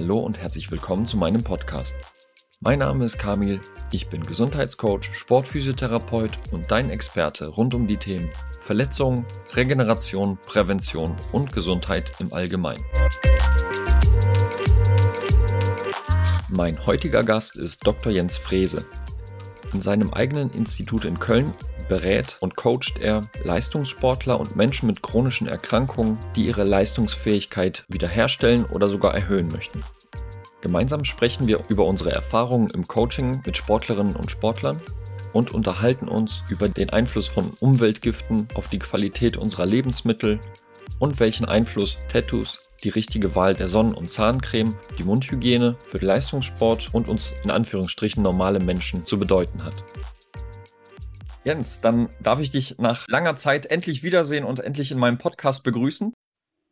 Hallo und herzlich willkommen zu meinem Podcast. Mein Name ist Kamil, ich bin Gesundheitscoach, Sportphysiotherapeut und dein Experte rund um die Themen Verletzungen, Regeneration, Prävention und Gesundheit im Allgemeinen. Mein heutiger Gast ist Dr. Jens Frese. In seinem eigenen Institut in Köln berät und coacht er Leistungssportler und Menschen mit chronischen Erkrankungen, die ihre Leistungsfähigkeit wiederherstellen oder sogar erhöhen möchten. Gemeinsam sprechen wir über unsere Erfahrungen im Coaching mit Sportlerinnen und Sportlern und unterhalten uns über den Einfluss von Umweltgiften auf die Qualität unserer Lebensmittel und welchen Einfluss Tattoos, die richtige Wahl der Sonnen- und Zahncreme, die Mundhygiene für den Leistungssport und uns in Anführungsstrichen normale Menschen zu bedeuten hat. Jens, dann darf ich dich nach langer Zeit endlich wiedersehen und endlich in meinem Podcast begrüßen.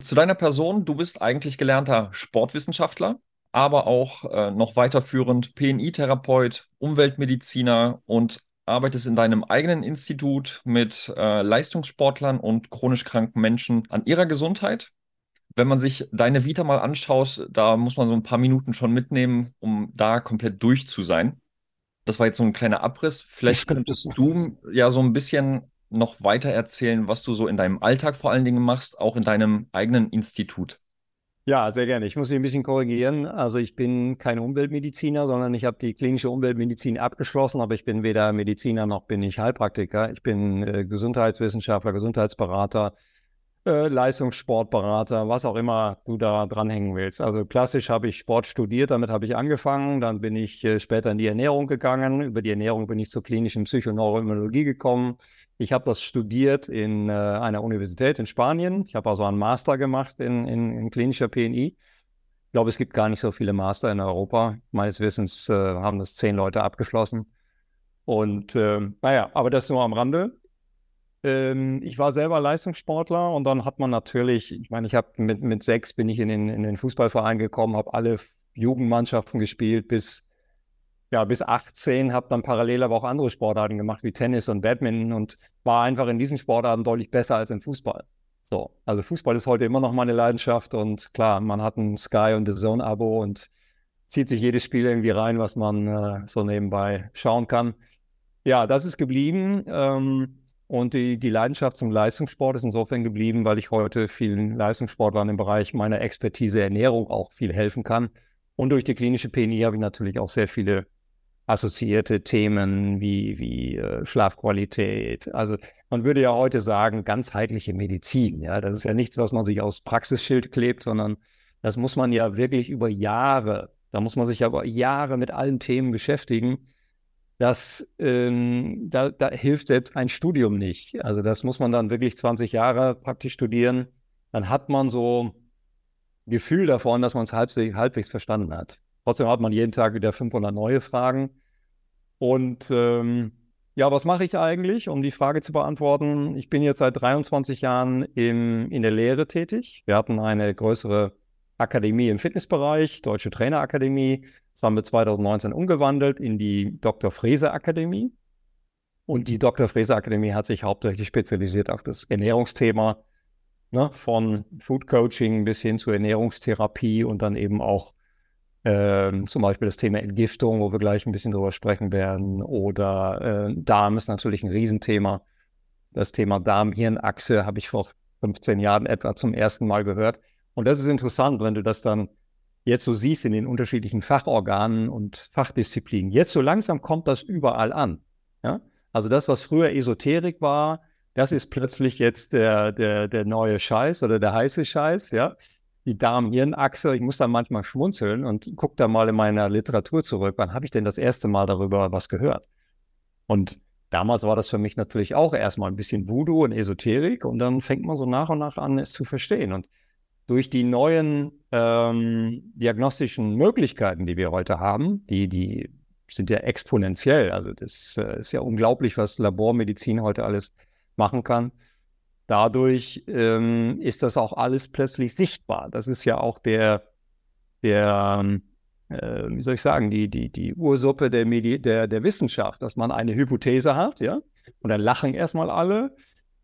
Zu deiner Person, du bist eigentlich gelernter Sportwissenschaftler, aber auch äh, noch weiterführend PNI-Therapeut, Umweltmediziner und arbeitest in deinem eigenen Institut mit äh, Leistungssportlern und chronisch kranken Menschen an ihrer Gesundheit. Wenn man sich deine Vita mal anschaut, da muss man so ein paar Minuten schon mitnehmen, um da komplett durch zu sein. Das war jetzt so ein kleiner Abriss. Vielleicht könntest du ja so ein bisschen noch weiter erzählen, was du so in deinem Alltag vor allen Dingen machst, auch in deinem eigenen Institut. Ja, sehr gerne. Ich muss Sie ein bisschen korrigieren. Also ich bin kein Umweltmediziner, sondern ich habe die klinische Umweltmedizin abgeschlossen, aber ich bin weder Mediziner noch bin ich Heilpraktiker. Ich bin äh, Gesundheitswissenschaftler, Gesundheitsberater, äh, Leistungssportberater, was auch immer du da dranhängen willst. Also klassisch habe ich Sport studiert, damit habe ich angefangen. Dann bin ich äh, später in die Ernährung gegangen. Über die Ernährung bin ich zur klinischen Psychoneuroimmunologie gekommen. Ich habe das studiert in äh, einer Universität in Spanien. Ich habe also einen Master gemacht in, in, in klinischer PNI. Ich glaube, es gibt gar nicht so viele Master in Europa. Meines Wissens haben das zehn Leute abgeschlossen. Und äh, naja, aber das nur am Rande. Ähm, ich war selber Leistungssportler und dann hat man natürlich, ich meine, ich habe mit, mit sechs bin ich in den, in den Fußballverein gekommen, habe alle Jugendmannschaften gespielt bis, ja, bis 18, habe dann parallel aber auch andere Sportarten gemacht wie Tennis und Badminton und war einfach in diesen Sportarten deutlich besser als im Fußball. So, also Fußball ist heute immer noch meine Leidenschaft und klar, man hat ein Sky und The Zone-Abo und zieht sich jedes Spiel irgendwie rein, was man äh, so nebenbei schauen kann. Ja, das ist geblieben. Ähm, und die, die Leidenschaft zum Leistungssport ist insofern geblieben, weil ich heute vielen Leistungssportlern im Bereich meiner Expertise Ernährung auch viel helfen kann. Und durch die klinische PNI habe ich natürlich auch sehr viele assoziierte Themen wie, wie äh, Schlafqualität. Also man würde ja heute sagen, ganzheitliche Medizin. Ja, das ist ja nichts, was man sich aus Praxisschild klebt, sondern das muss man ja wirklich über Jahre, da muss man sich ja über Jahre mit allen Themen beschäftigen das, ähm, da, da hilft selbst ein Studium nicht. Also das muss man dann wirklich 20 Jahre praktisch studieren. Dann hat man so ein Gefühl davon, dass man es halbwegs, halbwegs verstanden hat. Trotzdem hat man jeden Tag wieder 500 neue Fragen. Und ähm, ja, was mache ich eigentlich, um die Frage zu beantworten? Ich bin jetzt seit 23 Jahren im, in der Lehre tätig. Wir hatten eine größere Akademie im Fitnessbereich, Deutsche Trainerakademie. Das haben wir 2019 umgewandelt in die Dr. Frese Akademie. Und die Dr. Frese Akademie hat sich hauptsächlich spezialisiert auf das Ernährungsthema, ne, von Food Coaching bis hin zur Ernährungstherapie und dann eben auch äh, zum Beispiel das Thema Entgiftung, wo wir gleich ein bisschen drüber sprechen werden. Oder äh, Darm ist natürlich ein Riesenthema. Das Thema Darm-Hirn-Achse habe ich vor 15 Jahren etwa zum ersten Mal gehört. Und das ist interessant, wenn du das dann jetzt so siehst in den unterschiedlichen Fachorganen und Fachdisziplinen. Jetzt so langsam kommt das überall an. Ja? Also das, was früher Esoterik war, das ist plötzlich jetzt der, der, der neue Scheiß oder der heiße Scheiß, ja. Die Darm-Hirn-Achse, ich muss da manchmal schmunzeln und gucke da mal in meiner Literatur zurück. Wann habe ich denn das erste Mal darüber was gehört? Und damals war das für mich natürlich auch erstmal ein bisschen Voodoo und Esoterik und dann fängt man so nach und nach an, es zu verstehen. Und durch die neuen ähm, diagnostischen Möglichkeiten, die wir heute haben, die, die sind ja exponentiell. Also das äh, ist ja unglaublich, was Labormedizin heute alles machen kann. Dadurch ähm, ist das auch alles plötzlich sichtbar. Das ist ja auch der, der äh, wie soll ich sagen, die, die, die Ursuppe der, Medi der, der Wissenschaft, dass man eine Hypothese hat, ja, und dann lachen erstmal alle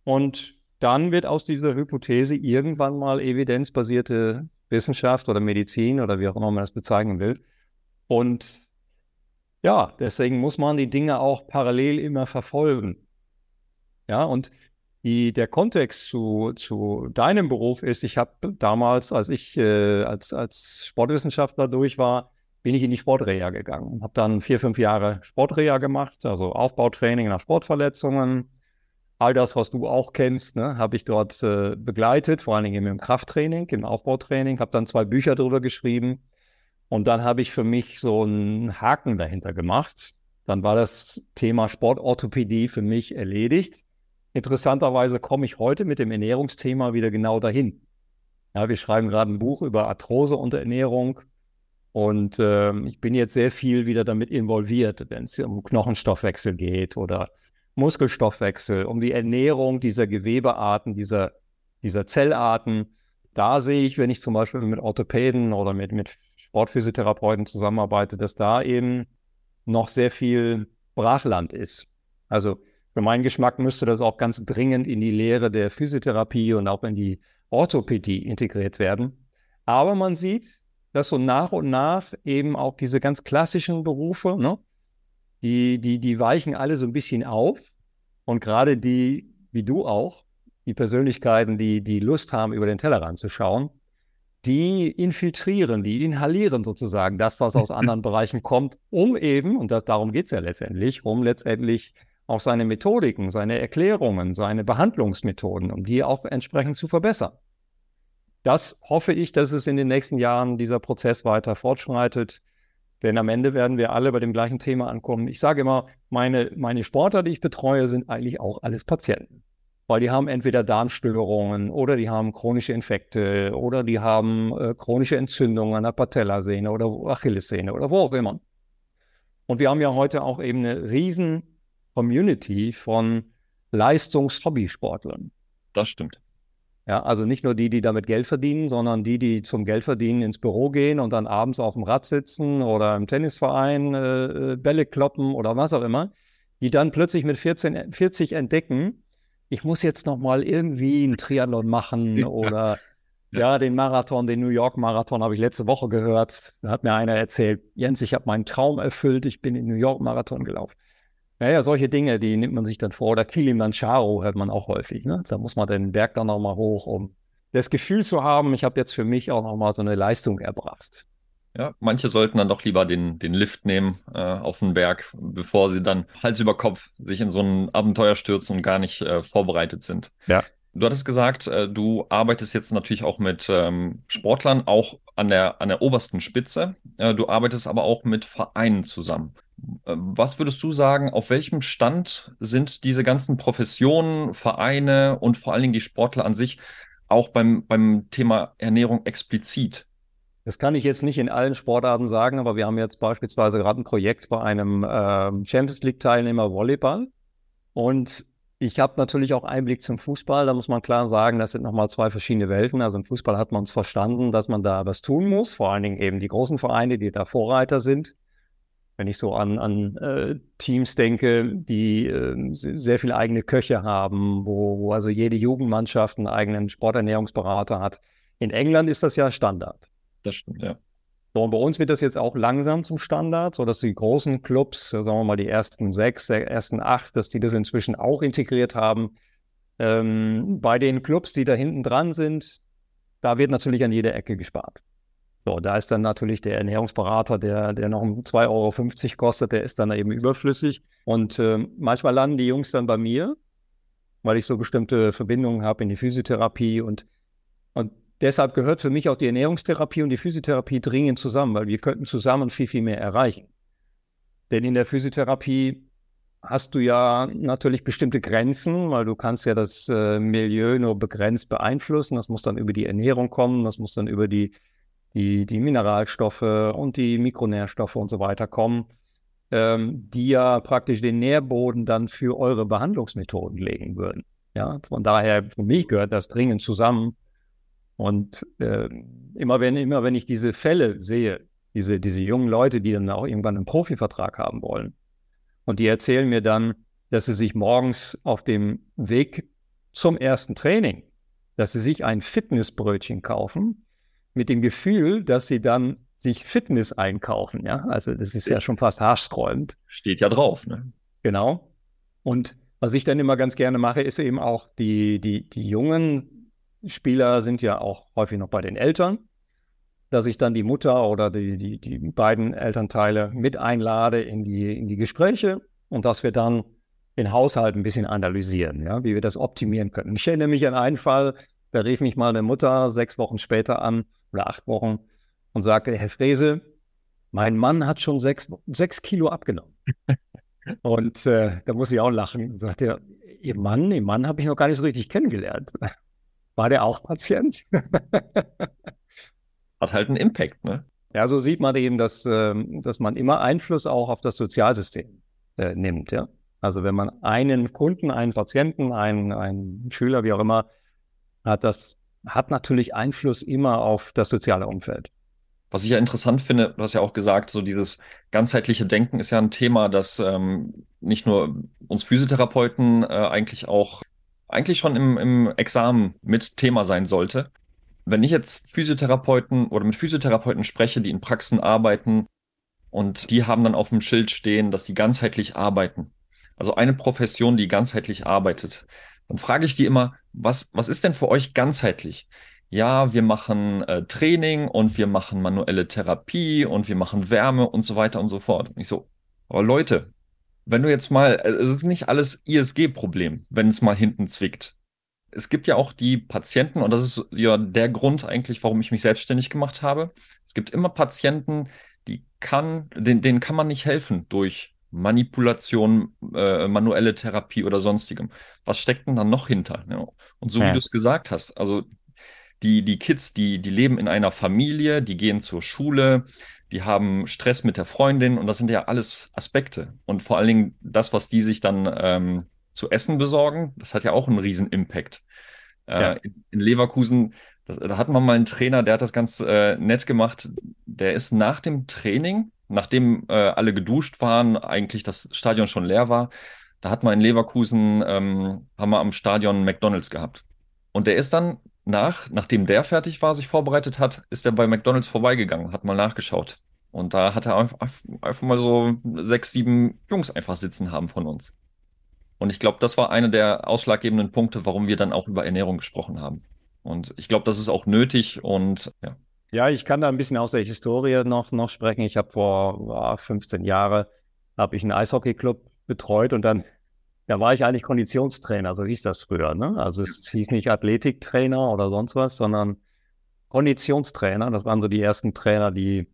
und dann wird aus dieser Hypothese irgendwann mal evidenzbasierte Wissenschaft oder Medizin oder wie auch immer man das bezeichnen will. Und ja, deswegen muss man die Dinge auch parallel immer verfolgen. Ja, und die, der Kontext zu, zu deinem Beruf ist, ich habe damals, als ich äh, als, als Sportwissenschaftler durch war, bin ich in die Sportreha gegangen und habe dann vier, fünf Jahre Sportreha gemacht, also Aufbautraining nach Sportverletzungen. All das, was du auch kennst, ne, habe ich dort äh, begleitet, vor allen Dingen im Krafttraining, im Aufbautraining, habe dann zwei Bücher darüber geschrieben und dann habe ich für mich so einen Haken dahinter gemacht. Dann war das Thema Sportorthopädie für mich erledigt. Interessanterweise komme ich heute mit dem Ernährungsthema wieder genau dahin. Ja, wir schreiben gerade ein Buch über Arthrose unter Ernährung und äh, ich bin jetzt sehr viel wieder damit involviert, wenn es um Knochenstoffwechsel geht oder Muskelstoffwechsel, um die Ernährung dieser Gewebearten, dieser, dieser Zellarten. Da sehe ich, wenn ich zum Beispiel mit Orthopäden oder mit, mit Sportphysiotherapeuten zusammenarbeite, dass da eben noch sehr viel Brachland ist. Also für meinen Geschmack müsste das auch ganz dringend in die Lehre der Physiotherapie und auch in die Orthopädie integriert werden. Aber man sieht, dass so nach und nach eben auch diese ganz klassischen Berufe, ne, die, die, die weichen alle so ein bisschen auf. Und gerade die, wie du auch, die Persönlichkeiten, die, die Lust haben, über den Tellerrand zu schauen, die infiltrieren, die inhalieren sozusagen das, was aus anderen Bereichen kommt, um eben, und das, darum geht es ja letztendlich, um letztendlich auch seine Methodiken, seine Erklärungen, seine Behandlungsmethoden, um die auch entsprechend zu verbessern das hoffe ich, dass es in den nächsten Jahren dieser Prozess weiter fortschreitet. Denn am Ende werden wir alle bei dem gleichen Thema ankommen. Ich sage immer, meine, meine Sportler, die ich betreue, sind eigentlich auch alles Patienten. Weil die haben entweder Darmstörungen oder die haben chronische Infekte oder die haben äh, chronische Entzündungen an der Patellasehne oder Achillessehne oder wo auch immer. Und wir haben ja heute auch eben eine riesen Community von Leistungs-Hobbysportlern. Das stimmt. Ja, also nicht nur die, die damit Geld verdienen, sondern die, die zum Geldverdienen ins Büro gehen und dann abends auf dem Rad sitzen oder im Tennisverein äh, äh Bälle kloppen oder was auch immer, die dann plötzlich mit 14, 40 entdecken, ich muss jetzt nochmal irgendwie einen Triathlon machen ja. oder ja. ja, den Marathon, den New York Marathon habe ich letzte Woche gehört. Da hat mir einer erzählt, Jens, ich habe meinen Traum erfüllt, ich bin in New York Marathon gelaufen. Naja, solche Dinge, die nimmt man sich dann vor. Oder Kilimanjaro hört man auch häufig. Ne? Da muss man den Berg dann nochmal hoch, um das Gefühl zu haben, ich habe jetzt für mich auch nochmal so eine Leistung erbracht. Ja, manche sollten dann doch lieber den, den Lift nehmen äh, auf den Berg, bevor sie dann Hals über Kopf sich in so ein Abenteuer stürzen und gar nicht äh, vorbereitet sind. Ja. Du hattest gesagt, äh, du arbeitest jetzt natürlich auch mit ähm, Sportlern, auch an der, an der obersten Spitze. Äh, du arbeitest aber auch mit Vereinen zusammen. Was würdest du sagen, auf welchem Stand sind diese ganzen Professionen, Vereine und vor allen Dingen die Sportler an sich auch beim, beim Thema Ernährung explizit? Das kann ich jetzt nicht in allen Sportarten sagen, aber wir haben jetzt beispielsweise gerade ein Projekt bei einem äh, Champions League-Teilnehmer Volleyball. Und ich habe natürlich auch Einblick zum Fußball. Da muss man klar sagen, das sind nochmal zwei verschiedene Welten. Also im Fußball hat man es verstanden, dass man da was tun muss. Vor allen Dingen eben die großen Vereine, die da Vorreiter sind wenn ich so an, an äh, Teams denke, die äh, sehr viele eigene Köche haben, wo, wo also jede Jugendmannschaft einen eigenen Sporternährungsberater hat. In England ist das ja Standard. Das stimmt, ja. So, und bei uns wird das jetzt auch langsam zum Standard, sodass die großen Clubs, sagen wir mal die ersten sechs, ersten acht, dass die das inzwischen auch integriert haben. Ähm, bei den Clubs, die da hinten dran sind, da wird natürlich an jeder Ecke gespart. So, da ist dann natürlich der Ernährungsberater, der, der noch 2,50 Euro kostet, der ist dann eben überflüssig. Und äh, manchmal landen die Jungs dann bei mir, weil ich so bestimmte Verbindungen habe in die Physiotherapie. Und, und deshalb gehört für mich auch die Ernährungstherapie und die Physiotherapie dringend zusammen, weil wir könnten zusammen viel, viel mehr erreichen. Denn in der Physiotherapie hast du ja natürlich bestimmte Grenzen, weil du kannst ja das äh, Milieu nur begrenzt beeinflussen. Das muss dann über die Ernährung kommen, das muss dann über die die, die Mineralstoffe und die Mikronährstoffe und so weiter kommen, ähm, die ja praktisch den Nährboden dann für eure Behandlungsmethoden legen würden. Ja, von daher, für mich gehört das dringend zusammen. Und äh, immer wenn, immer wenn ich diese Fälle sehe, diese, diese jungen Leute, die dann auch irgendwann einen Profivertrag haben wollen, und die erzählen mir dann, dass sie sich morgens auf dem Weg zum ersten Training, dass sie sich ein Fitnessbrötchen kaufen, mit dem Gefühl, dass sie dann sich Fitness einkaufen. Ja, also das ist ja schon fast haarsträubend. Steht ja drauf. Ne? Genau. Und was ich dann immer ganz gerne mache, ist eben auch die, die, die jungen Spieler sind ja auch häufig noch bei den Eltern, dass ich dann die Mutter oder die, die, die beiden Elternteile mit einlade in die, in die Gespräche und dass wir dann den Haushalt ein bisschen analysieren, ja, wie wir das optimieren können. Ich erinnere mich an einen Fall, da rief mich mal eine Mutter sechs Wochen später an oder acht Wochen und sagte, Herr Frese, mein Mann hat schon sechs, sechs Kilo abgenommen. und äh, da muss ich auch lachen und sagte, Ihr Mann, Ihr Mann habe ich noch gar nicht so richtig kennengelernt. War der auch Patient? Hat halt einen Impact, ne? Ja, so sieht man eben, dass, äh, dass man immer Einfluss auch auf das Sozialsystem äh, nimmt, ja. Also wenn man einen Kunden, einen Patienten, einen, einen Schüler, wie auch immer, hat, das hat natürlich Einfluss immer auf das soziale Umfeld. Was ich ja interessant finde, du hast ja auch gesagt, so dieses ganzheitliche Denken ist ja ein Thema, das ähm, nicht nur uns Physiotherapeuten äh, eigentlich auch, eigentlich schon im, im Examen mit Thema sein sollte. Wenn ich jetzt Physiotherapeuten oder mit Physiotherapeuten spreche, die in Praxen arbeiten und die haben dann auf dem Schild stehen, dass die ganzheitlich arbeiten. Also eine Profession, die ganzheitlich arbeitet. Dann frage ich die immer, was, was ist denn für euch ganzheitlich? ja, wir machen äh, Training und wir machen manuelle Therapie und wir machen Wärme und so weiter und so fort. Und ich so, aber Leute, wenn du jetzt mal, äh, es ist nicht alles ISG-Problem, wenn es mal hinten zwickt. Es gibt ja auch die Patienten, und das ist ja der Grund eigentlich, warum ich mich selbstständig gemacht habe. Es gibt immer Patienten, die kann, denen, denen kann man nicht helfen durch Manipulation, äh, manuelle Therapie oder sonstigem. Was steckt denn dann noch hinter? Ja. Und so ja. wie du es gesagt hast, also die, die Kids, die, die leben in einer Familie, die gehen zur Schule, die haben Stress mit der Freundin und das sind ja alles Aspekte. Und vor allen Dingen das, was die sich dann ähm, zu essen besorgen, das hat ja auch einen riesen Impact. Äh, ja. in, in, Leverkusen, da, da hatten wir mal einen Trainer, der hat das ganz äh, nett gemacht. Der ist nach dem Training, nachdem äh, alle geduscht waren, eigentlich das Stadion schon leer war, da hat man in Leverkusen, ähm, haben wir am Stadion McDonalds gehabt. Und der ist dann nach, nachdem der fertig war, sich vorbereitet hat, ist er bei McDonalds vorbeigegangen, hat mal nachgeschaut. Und da hat er einfach, einfach mal so sechs, sieben Jungs einfach sitzen haben von uns. Und ich glaube, das war einer der ausschlaggebenden Punkte, warum wir dann auch über Ernährung gesprochen haben. Und ich glaube, das ist auch nötig und ja. Ja, ich kann da ein bisschen aus der Historie noch, noch sprechen. Ich habe vor 15 Jahren habe ich einen Eishockeyclub betreut und dann da war ich eigentlich Konditionstrainer, so hieß das früher. Ne? Also es hieß nicht Athletiktrainer oder sonst was, sondern Konditionstrainer. Das waren so die ersten Trainer, die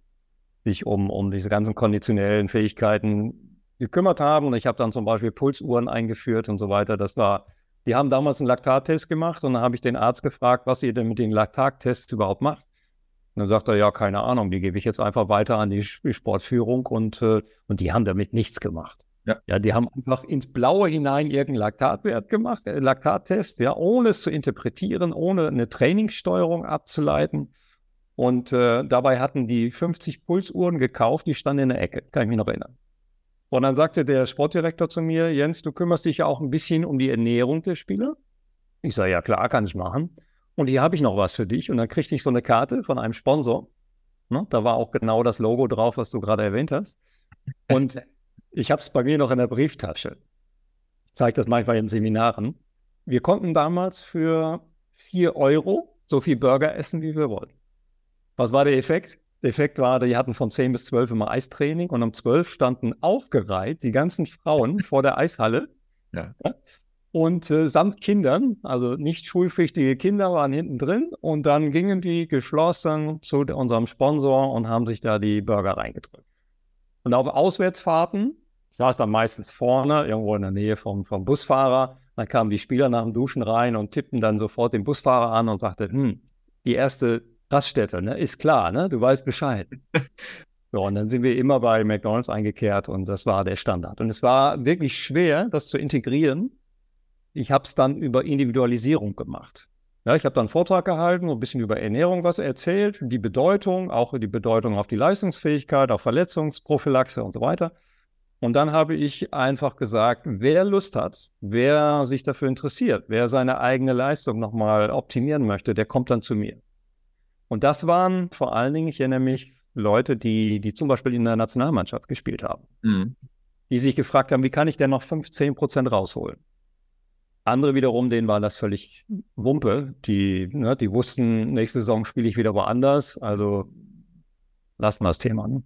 sich um, um diese ganzen konditionellen Fähigkeiten gekümmert haben. Und ich habe dann zum Beispiel Pulsuhren eingeführt und so weiter. Das war, die haben damals einen Laktattest gemacht und dann habe ich den Arzt gefragt, was ihr denn mit den Laktattests überhaupt macht. Und dann sagt er, ja, keine Ahnung, die gebe ich jetzt einfach weiter an die Sportführung und, äh, und die haben damit nichts gemacht. Ja. ja, die haben einfach ins Blaue hinein irgendeinen Laktatwert gemacht, äh, Laktattest, ja, ohne es zu interpretieren, ohne eine Trainingssteuerung abzuleiten. Und äh, dabei hatten die 50 Pulsuhren gekauft, die standen in der Ecke, kann ich mich noch erinnern. Und dann sagte der Sportdirektor zu mir, Jens, du kümmerst dich ja auch ein bisschen um die Ernährung der Spieler. Ich sage, ja klar, kann ich machen. Und hier habe ich noch was für dich. Und dann kriegte ich so eine Karte von einem Sponsor. Ne? Da war auch genau das Logo drauf, was du gerade erwähnt hast. Und ich habe es bei mir noch in der Brieftasche. Ich zeige das manchmal in Seminaren. Wir konnten damals für 4 Euro so viel Burger essen, wie wir wollten. Was war der Effekt? Der Effekt war, die hatten von 10 bis 12 immer Eistraining und um 12 standen aufgereiht die ganzen Frauen vor der Eishalle. Ja. Und äh, samt Kindern, also nicht schulpflichtige Kinder waren hinten drin und dann gingen die geschlossen zu unserem Sponsor und haben sich da die Burger reingedrückt. Und auf Auswärtsfahrten ich saß dann meistens vorne, irgendwo in der Nähe vom, vom Busfahrer. Dann kamen die Spieler nach dem Duschen rein und tippten dann sofort den Busfahrer an und sagten, hm, die erste Raststätte, ne, ist klar, ne, du weißt Bescheid. so, und dann sind wir immer bei McDonalds eingekehrt und das war der Standard. Und es war wirklich schwer, das zu integrieren. Ich habe es dann über Individualisierung gemacht. Ja, ich habe dann einen Vortrag gehalten, ein bisschen über Ernährung was erzählt, die Bedeutung, auch die Bedeutung auf die Leistungsfähigkeit, auf Verletzungsprophylaxe und so weiter. Und dann habe ich einfach gesagt, wer Lust hat, wer sich dafür interessiert, wer seine eigene Leistung nochmal optimieren möchte, der kommt dann zu mir. Und das waren vor allen Dingen, ich erinnere mich, Leute, die, die zum Beispiel in der Nationalmannschaft gespielt haben. Mhm. Die sich gefragt haben, wie kann ich denn noch 15 Prozent rausholen? Andere wiederum, denen war das völlig Wumpe. Die, ne, die wussten, nächste Saison spiele ich wieder woanders. Also lassen wir das Thema. Ne?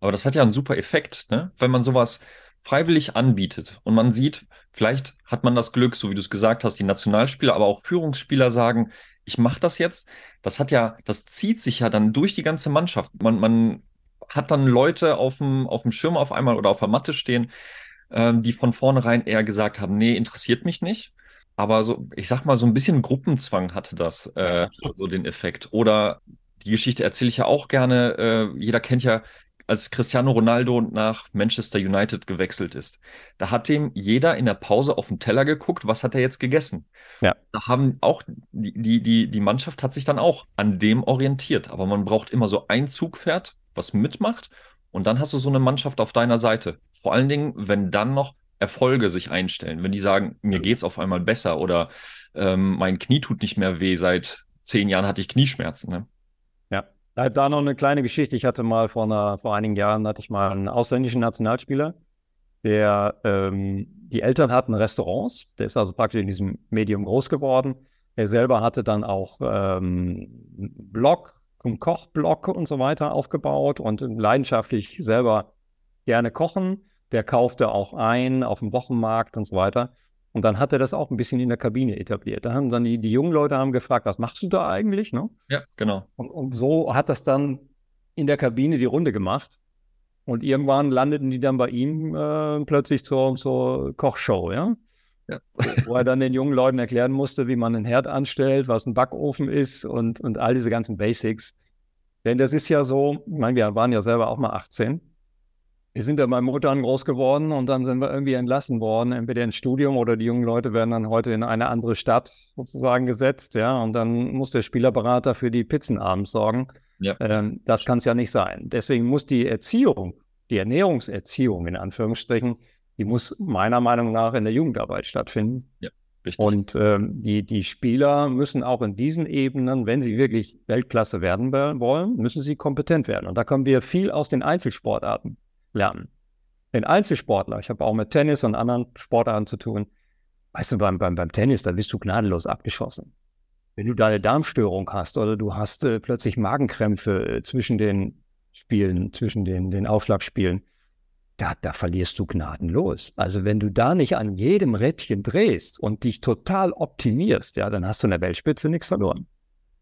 Aber das hat ja einen super Effekt, ne? wenn man sowas freiwillig anbietet und man sieht, vielleicht hat man das Glück, so wie du es gesagt hast, die Nationalspieler, aber auch Führungsspieler sagen, ich mache das jetzt. Das hat ja, das zieht sich ja dann durch die ganze Mannschaft. Man, man hat dann Leute auf dem, auf dem Schirm auf einmal oder auf der Matte stehen, ähm, die von vornherein eher gesagt haben, nee, interessiert mich nicht. Aber so, ich sag mal, so ein bisschen Gruppenzwang hatte das, äh, so den Effekt. Oder die Geschichte erzähle ich ja auch gerne. Äh, jeder kennt ja, als Cristiano Ronaldo nach Manchester United gewechselt ist. Da hat dem jeder in der Pause auf den Teller geguckt, was hat er jetzt gegessen. Ja. Da haben auch die, die, die Mannschaft hat sich dann auch an dem orientiert. Aber man braucht immer so ein Zugpferd, was mitmacht. Und dann hast du so eine Mannschaft auf deiner Seite. Vor allen Dingen, wenn dann noch Erfolge sich einstellen. Wenn die sagen, mir geht es auf einmal besser oder ähm, mein Knie tut nicht mehr weh, seit zehn Jahren hatte ich Knieschmerzen. Ne? Ja, da noch eine kleine Geschichte. Ich hatte mal vor, einer, vor einigen Jahren hatte ich mal einen ausländischen Nationalspieler, der ähm, die Eltern hatten Restaurants. Der ist also praktisch in diesem Medium groß geworden. Er selber hatte dann auch ähm, Blog, Kochblock und so weiter aufgebaut und leidenschaftlich selber gerne kochen. Der kaufte auch ein auf dem Wochenmarkt und so weiter. Und dann hat er das auch ein bisschen in der Kabine etabliert. Da haben dann die, die jungen Leute haben gefragt, was machst du da eigentlich? Ne? Ja, genau. Und, und so hat das dann in der Kabine die Runde gemacht. Und irgendwann landeten die dann bei ihm äh, plötzlich zur, zur Kochshow, ja? Ja. Wo er dann den jungen Leuten erklären musste, wie man einen Herd anstellt, was ein Backofen ist und, und all diese ganzen Basics. Denn das ist ja so, ich meine, wir waren ja selber auch mal 18 wir sind ja bei Muttern groß geworden und dann sind wir irgendwie entlassen worden, entweder ins Studium oder die jungen Leute werden dann heute in eine andere Stadt sozusagen gesetzt, ja, und dann muss der Spielerberater für die Pizzen abends sorgen. Ja. Ähm, das kann es ja nicht sein. Deswegen muss die Erziehung, die Ernährungserziehung in Anführungsstrichen, die muss meiner Meinung nach in der Jugendarbeit stattfinden. Ja, richtig. Und ähm, die, die Spieler müssen auch in diesen Ebenen, wenn sie wirklich Weltklasse werden wollen, müssen sie kompetent werden. Und da kommen wir viel aus den Einzelsportarten lernen. Den Einzelsportler, ich habe auch mit Tennis und anderen Sportarten zu tun, weißt du, beim, beim, beim Tennis, da bist du gnadenlos abgeschossen. Wenn du da eine Darmstörung hast oder du hast äh, plötzlich Magenkrämpfe äh, zwischen den Spielen, zwischen den, den Aufschlagspielen, da, da verlierst du gnadenlos. Also wenn du da nicht an jedem Rädchen drehst und dich total optimierst, ja, dann hast du in der Weltspitze nichts verloren.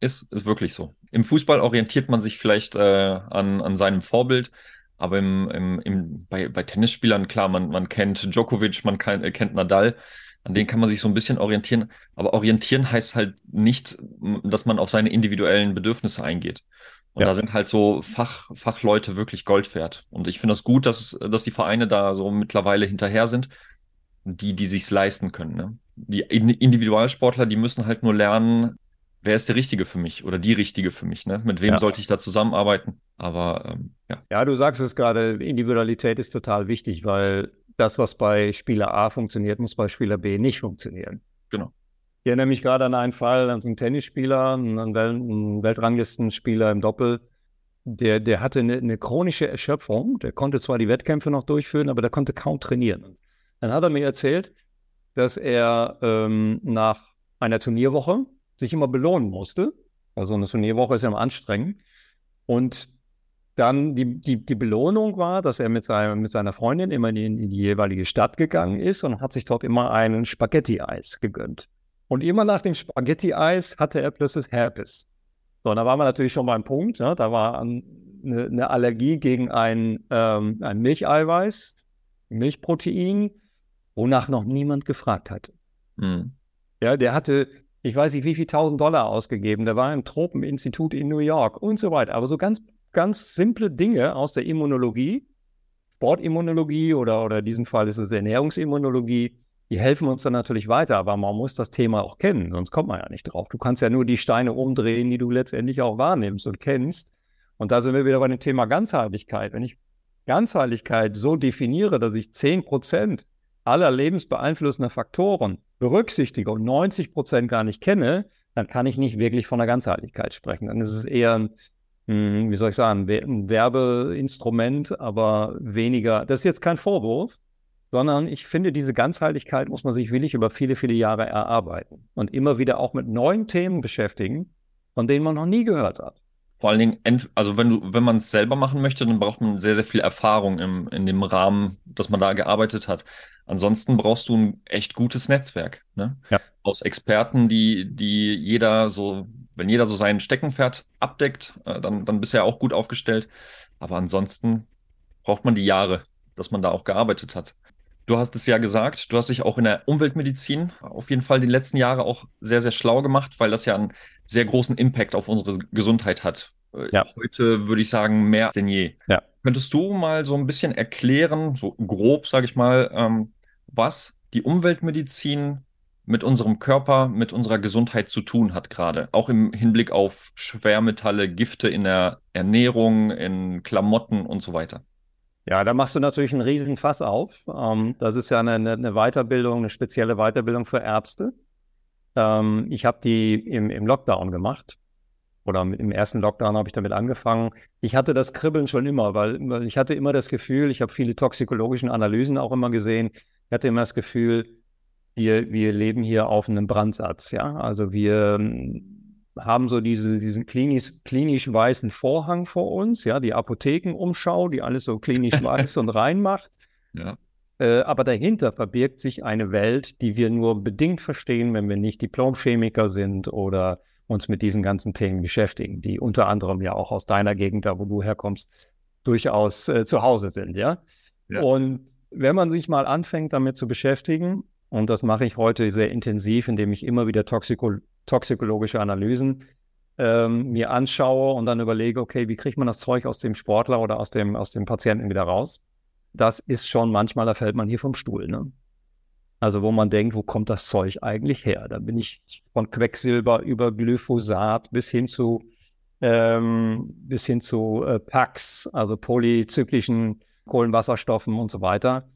Ist, ist wirklich so. Im Fußball orientiert man sich vielleicht äh, an, an seinem Vorbild, aber im, im, im, bei, bei Tennisspielern, klar, man, man kennt Djokovic, man kann, äh, kennt Nadal, an denen kann man sich so ein bisschen orientieren. Aber orientieren heißt halt nicht, dass man auf seine individuellen Bedürfnisse eingeht. Und ja. da sind halt so Fach, Fachleute wirklich Gold wert. Und ich finde das gut, dass, dass die Vereine da so mittlerweile hinterher sind, die, die sich's leisten können. Ne? Die Individualsportler, die müssen halt nur lernen, wer ist der Richtige für mich oder die Richtige für mich? Ne? Mit wem ja. sollte ich da zusammenarbeiten? Aber ähm, ja. Ja, du sagst es gerade, Individualität ist total wichtig, weil das, was bei Spieler A funktioniert, muss bei Spieler B nicht funktionieren. Genau. Ich erinnere mich gerade an einen Fall, an einen Tennisspieler, einen, Wel einen Weltranglistenspieler im Doppel, der, der hatte eine, eine, chronische Erschöpfung. Der konnte zwar die Wettkämpfe noch durchführen, aber der konnte kaum trainieren. Dann hat er mir erzählt, dass er ähm, nach einer Turnierwoche sich immer belohnen musste. Also eine Turnierwoche ist ja immer anstrengend. Und dann die, die, die Belohnung war, dass er mit, seinem, mit seiner Freundin immer in, in die jeweilige Stadt gegangen ist und hat sich dort immer einen Spaghetti-Eis gegönnt. Und immer nach dem Spaghetti-Eis hatte er plötzlich Herpes. So, da waren wir natürlich schon beim Punkt. Ne? Da war eine, eine, Allergie gegen ein, ähm, ein Milcheiweiß, Milchprotein, wonach noch niemand gefragt hatte. Mhm. Ja, der hatte ich weiß nicht, wie viel tausend Dollar ausgegeben. Der war im Tropeninstitut in New York und so weiter. Aber so ganz, ganz simple Dinge aus der Immunologie, Sportimmunologie oder, oder in diesem Fall ist es Ernährungsimmunologie, die helfen uns dann natürlich weiter. Aber man muss das Thema auch kennen, sonst kommt man ja nicht drauf. Du kannst ja nur die Steine umdrehen, die du letztendlich auch wahrnimmst und kennst. Und da sind wir wieder bei dem Thema Ganzheitlichkeit. Wenn ich Ganzheitlichkeit so definiere, dass ich 10% aller lebensbeeinflussender Faktoren berücksichtige und 90 Prozent gar nicht kenne, dann kann ich nicht wirklich von der Ganzheitlichkeit sprechen. Dann ist es eher ein, hm, wie soll ich sagen, ein Werbeinstrument, aber weniger. Das ist jetzt kein Vorwurf, sondern ich finde, diese Ganzheitlichkeit muss man sich wirklich über viele, viele Jahre erarbeiten und immer wieder auch mit neuen Themen beschäftigen, von denen man noch nie gehört hat. Vor allen Dingen, also wenn du, wenn man es selber machen möchte, dann braucht man sehr, sehr viel Erfahrung im, in dem Rahmen, dass man da gearbeitet hat. Ansonsten brauchst du ein echt gutes Netzwerk, ne? Ja. Aus Experten, die, die jeder so, wenn jeder so sein Steckenpferd abdeckt, äh, dann, dann bist du ja auch gut aufgestellt. Aber ansonsten braucht man die Jahre, dass man da auch gearbeitet hat. Du hast es ja gesagt, du hast dich auch in der Umweltmedizin auf jeden Fall die letzten Jahre auch sehr, sehr schlau gemacht, weil das ja einen sehr großen Impact auf unsere Gesundheit hat. Äh, ja. Heute würde ich sagen, mehr denn je. Ja. Könntest du mal so ein bisschen erklären, so grob, sage ich mal, ähm, was die Umweltmedizin mit unserem Körper, mit unserer Gesundheit zu tun hat gerade? Auch im Hinblick auf Schwermetalle, Gifte in der Ernährung, in Klamotten und so weiter. Ja, da machst du natürlich einen riesen Fass auf. Ähm, das ist ja eine, eine, Weiterbildung, eine spezielle Weiterbildung für Ärzte. Ähm, ich habe die im, im, Lockdown gemacht. Oder im ersten Lockdown habe ich damit angefangen. Ich hatte das Kribbeln schon immer, weil, ich hatte immer das Gefühl, ich habe viele toxikologischen Analysen auch immer gesehen. Ich hatte immer das Gefühl, wir, wir leben hier auf einem Brandsatz. Ja, also wir haben so diese, diesen klinisch, klinisch weißen Vorhang vor uns, ja, die Apothekenumschau, die alles so klinisch weiß und rein macht. Ja. Äh, aber dahinter verbirgt sich eine Welt, die wir nur bedingt verstehen, wenn wir nicht Diplomchemiker sind oder uns mit diesen ganzen Themen beschäftigen, die unter anderem ja auch aus deiner Gegend, da wo du herkommst, durchaus äh, zu Hause sind, ja? ja. Und wenn man sich mal anfängt, damit zu beschäftigen, und das mache ich heute sehr intensiv, indem ich immer wieder Toxiko toxikologische Analysen ähm, mir anschaue und dann überlege, okay, wie kriegt man das Zeug aus dem Sportler oder aus dem, aus dem Patienten wieder raus? Das ist schon manchmal, da fällt man hier vom Stuhl. Ne? Also wo man denkt, wo kommt das Zeug eigentlich her? Da bin ich von Quecksilber über Glyphosat bis hin zu ähm, bis hin zu äh, PAX, also polyzyklischen Kohlenwasserstoffen und so weiter.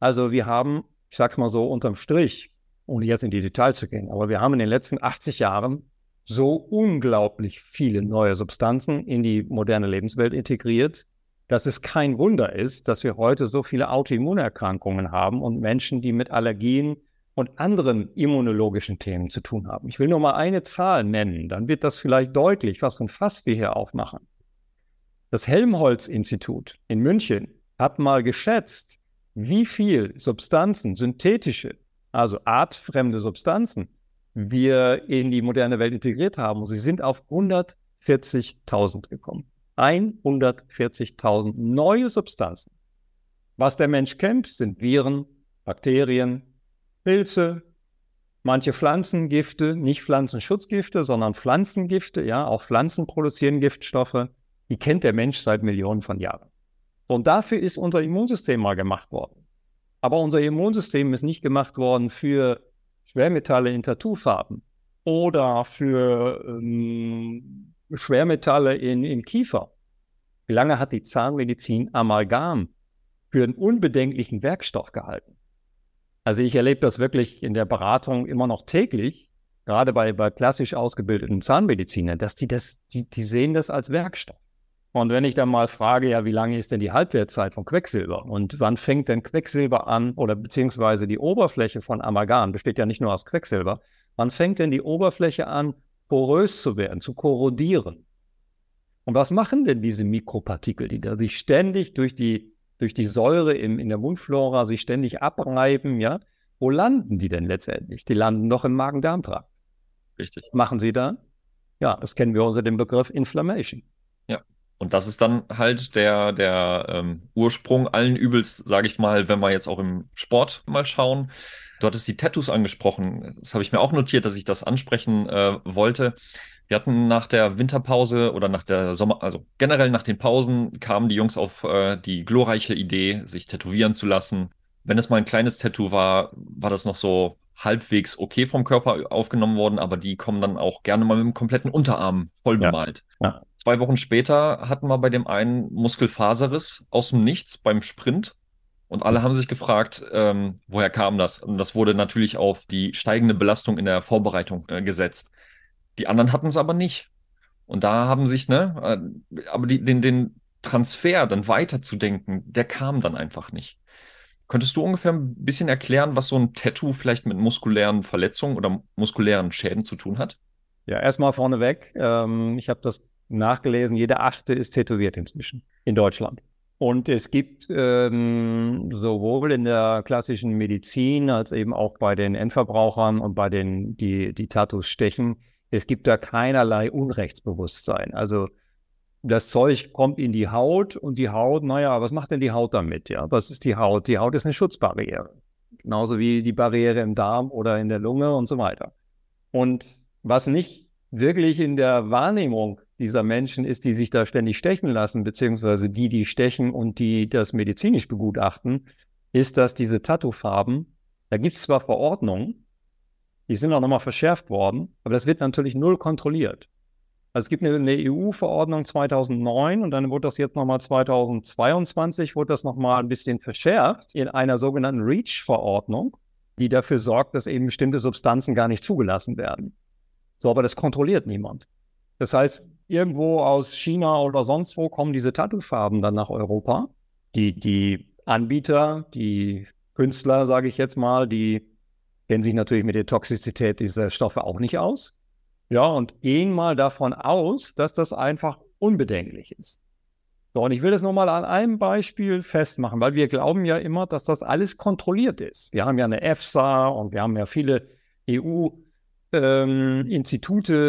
Also wir haben ich sage es mal so unterm Strich, ohne jetzt in die Details zu gehen, aber wir haben in den letzten 80 Jahren so unglaublich viele neue Substanzen in die moderne Lebenswelt integriert, dass es kein Wunder ist, dass wir heute so viele Autoimmunerkrankungen haben und Menschen, die mit Allergien und anderen immunologischen Themen zu tun haben. Ich will nur mal eine Zahl nennen, dann wird das vielleicht deutlich, was für ein Fass wir hier aufmachen. Das Helmholtz-Institut in München hat mal geschätzt, wie viel Substanzen, synthetische, also artfremde Substanzen, wir in die moderne Welt integriert haben. Und sie sind auf 140.000 gekommen. 140.000 neue Substanzen. Was der Mensch kennt, sind Viren, Bakterien, Pilze, manche Pflanzengifte, nicht Pflanzenschutzgifte, sondern Pflanzengifte. Ja, auch Pflanzen produzieren Giftstoffe. Die kennt der Mensch seit Millionen von Jahren. Und dafür ist unser Immunsystem mal gemacht worden. Aber unser Immunsystem ist nicht gemacht worden für Schwermetalle in Tattoofarben oder für ähm, Schwermetalle in, im Kiefer. Wie lange hat die Zahnmedizin Amalgam für einen unbedenklichen Werkstoff gehalten? Also ich erlebe das wirklich in der Beratung immer noch täglich, gerade bei, bei klassisch ausgebildeten Zahnmedizinern, dass die das, die, die sehen das als Werkstoff. Und wenn ich dann mal frage, ja, wie lange ist denn die Halbwertzeit von Quecksilber und wann fängt denn Quecksilber an oder beziehungsweise die Oberfläche von Amalgam besteht ja nicht nur aus Quecksilber, wann fängt denn die Oberfläche an, porös zu werden, zu korrodieren? Und was machen denn diese Mikropartikel, die da sich ständig durch die, durch die Säure im, in der Mundflora sich ständig abreiben, ja? Wo landen die denn letztendlich? Die landen doch im Magen-Darm-Trakt. Richtig. Was machen sie da? Ja, das kennen wir unter dem Begriff Inflammation. Und das ist dann halt der, der ähm, Ursprung allen Übels, sage ich mal, wenn wir jetzt auch im Sport mal schauen. Du hattest die Tattoos angesprochen. Das habe ich mir auch notiert, dass ich das ansprechen äh, wollte. Wir hatten nach der Winterpause oder nach der Sommer, also generell nach den Pausen, kamen die Jungs auf äh, die glorreiche Idee, sich tätowieren zu lassen. Wenn es mal ein kleines Tattoo war, war das noch so halbwegs okay vom Körper aufgenommen worden, aber die kommen dann auch gerne mal mit dem kompletten Unterarm voll bemalt. Ja. Ja. Zwei Wochen später hatten wir bei dem einen Muskelfaserriss aus dem Nichts beim Sprint. Und alle haben sich gefragt, ähm, woher kam das? Und das wurde natürlich auf die steigende Belastung in der Vorbereitung äh, gesetzt. Die anderen hatten es aber nicht. Und da haben sich, ne, äh, aber die, den, den Transfer dann weiterzudenken, der kam dann einfach nicht. Könntest du ungefähr ein bisschen erklären, was so ein Tattoo vielleicht mit muskulären Verletzungen oder muskulären Schäden zu tun hat? Ja, erstmal vorneweg. Ähm, ich habe das nachgelesen. Jeder Achte ist tätowiert inzwischen in Deutschland. Und es gibt ähm, sowohl in der klassischen Medizin als eben auch bei den Endverbrauchern und bei den, die die Tattoos stechen, es gibt da keinerlei Unrechtsbewusstsein. Also das Zeug kommt in die Haut und die Haut, naja, was macht denn die Haut damit? Ja, was ist die Haut? Die Haut ist eine Schutzbarriere. Genauso wie die Barriere im Darm oder in der Lunge und so weiter. Und was nicht wirklich in der Wahrnehmung dieser Menschen ist, die sich da ständig stechen lassen, beziehungsweise die, die stechen und die das medizinisch begutachten, ist, dass diese Tattoo-Farben, da gibt es zwar Verordnungen, die sind auch nochmal verschärft worden, aber das wird natürlich null kontrolliert. Also es gibt eine, eine EU-Verordnung 2009 und dann wurde das jetzt nochmal 2022, wurde das nochmal ein bisschen verschärft in einer sogenannten REACH-Verordnung, die dafür sorgt, dass eben bestimmte Substanzen gar nicht zugelassen werden. So, aber das kontrolliert niemand. Das heißt, irgendwo aus China oder sonst wo kommen diese Tattoo-Farben dann nach Europa. Die, die Anbieter, die Künstler, sage ich jetzt mal, die kennen sich natürlich mit der Toxizität dieser Stoffe auch nicht aus. Ja, und gehen mal davon aus, dass das einfach unbedenklich ist. So, und ich will das nochmal an einem Beispiel festmachen, weil wir glauben ja immer, dass das alles kontrolliert ist. Wir haben ja eine EFSA und wir haben ja viele EU-Institute,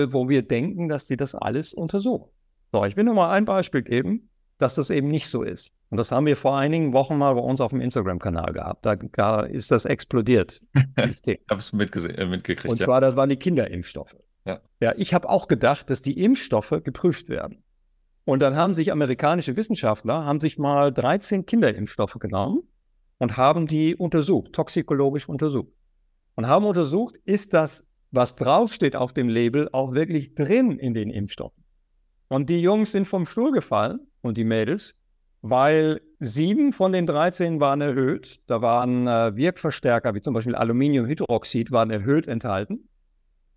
ähm, wo wir denken, dass die das alles untersuchen. So, ich will nur mal ein Beispiel geben, dass das eben nicht so ist. Und das haben wir vor einigen Wochen mal bei uns auf dem Instagram-Kanal gehabt. Da, da, ist das explodiert. ich habe es äh, mitgekriegt. Und zwar, das waren die Kinderimpfstoffe. Ja, ja ich habe auch gedacht, dass die Impfstoffe geprüft werden. Und dann haben sich amerikanische Wissenschaftler, haben sich mal 13 Kinderimpfstoffe genommen und haben die untersucht, toxikologisch untersucht. Und haben untersucht, ist das, was draufsteht auf dem Label, auch wirklich drin in den Impfstoffen. Und die Jungs sind vom Stuhl gefallen und die Mädels, weil sieben von den 13 waren erhöht. Da waren äh, Wirkverstärker, wie zum Beispiel Aluminiumhydroxid, waren erhöht enthalten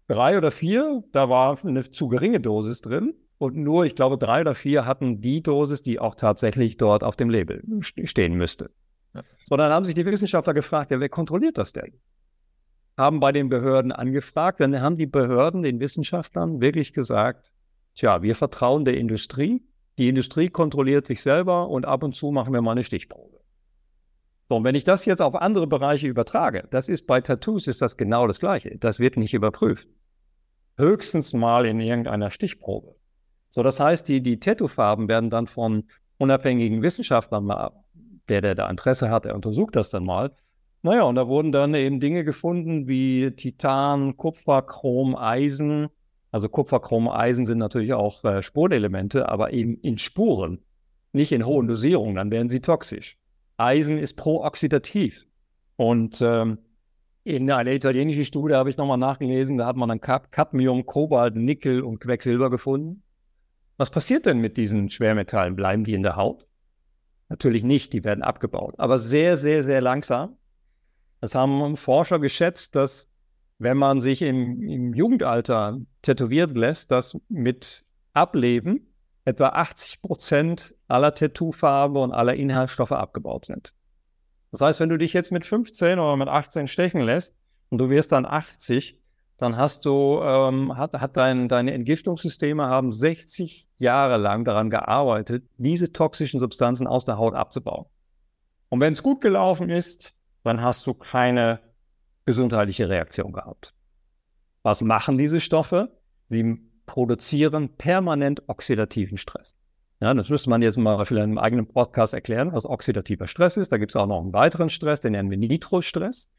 drei oder vier, da war eine zu geringe Dosis drin. Und nur, ich glaube, drei oder vier hatten die Dosis, die auch tatsächlich dort auf dem Label stehen müsste. Ja. So, dann haben sich die Wissenschaftler gefragt, ja, wer kontrolliert das denn? Haben bei den Behörden angefragt, dann haben die Behörden den Wissenschaftlern wirklich gesagt, tja, wir vertrauen der Industrie, die Industrie kontrolliert sich selber und ab und zu machen wir mal eine Stichprobe. So, und wenn ich das jetzt auf andere Bereiche übertrage, das ist bei Tattoos ist das genau das Gleiche. Das wird nicht überprüft höchstens mal in irgendeiner Stichprobe. So, das heißt, die, die Tattoo-Farben werden dann von unabhängigen Wissenschaftlern der, der da Interesse hat, der untersucht das dann mal. Naja, und da wurden dann eben Dinge gefunden wie Titan, Kupfer, Chrom, Eisen. Also Kupfer, Chrom, Eisen sind natürlich auch äh, Spurenelemente, aber eben in Spuren, nicht in hohen Dosierungen, dann werden sie toxisch. Eisen ist prooxidativ. Und ähm, in einer italienischen Studie habe ich nochmal nachgelesen, da hat man dann Cadmium, Kobalt, Nickel und Quecksilber gefunden. Was passiert denn mit diesen Schwermetallen? Bleiben die in der Haut? Natürlich nicht, die werden abgebaut, aber sehr, sehr, sehr langsam. Das haben Forscher geschätzt, dass wenn man sich im, im Jugendalter tätowieren lässt, dass mit Ableben etwa 80 Prozent aller Tattoofarbe und aller Inhaltsstoffe abgebaut sind. Das heißt, wenn du dich jetzt mit 15 oder mit 18 stechen lässt und du wirst dann 80, dann hast du, ähm, hat, hat dein, deine Entgiftungssysteme haben 60 Jahre lang daran gearbeitet, diese toxischen Substanzen aus der Haut abzubauen. Und wenn es gut gelaufen ist, dann hast du keine gesundheitliche Reaktion gehabt. Was machen diese Stoffe? Sie produzieren permanent oxidativen Stress. Ja, das müsste man jetzt mal vielleicht in einem eigenen Podcast erklären, was oxidativer Stress ist. Da gibt es auch noch einen weiteren Stress, den nennen wir Nitrostress.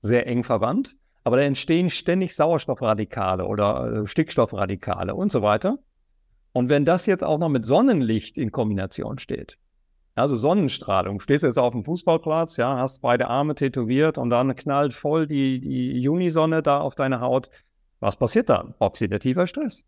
Sehr eng verwandt. Aber da entstehen ständig Sauerstoffradikale oder äh, Stickstoffradikale und so weiter. Und wenn das jetzt auch noch mit Sonnenlicht in Kombination steht, also Sonnenstrahlung, stehst jetzt auf dem Fußballplatz, ja, hast beide Arme tätowiert und dann knallt voll die, die Junisonne da auf deine Haut. Was passiert dann? Oxidativer Stress.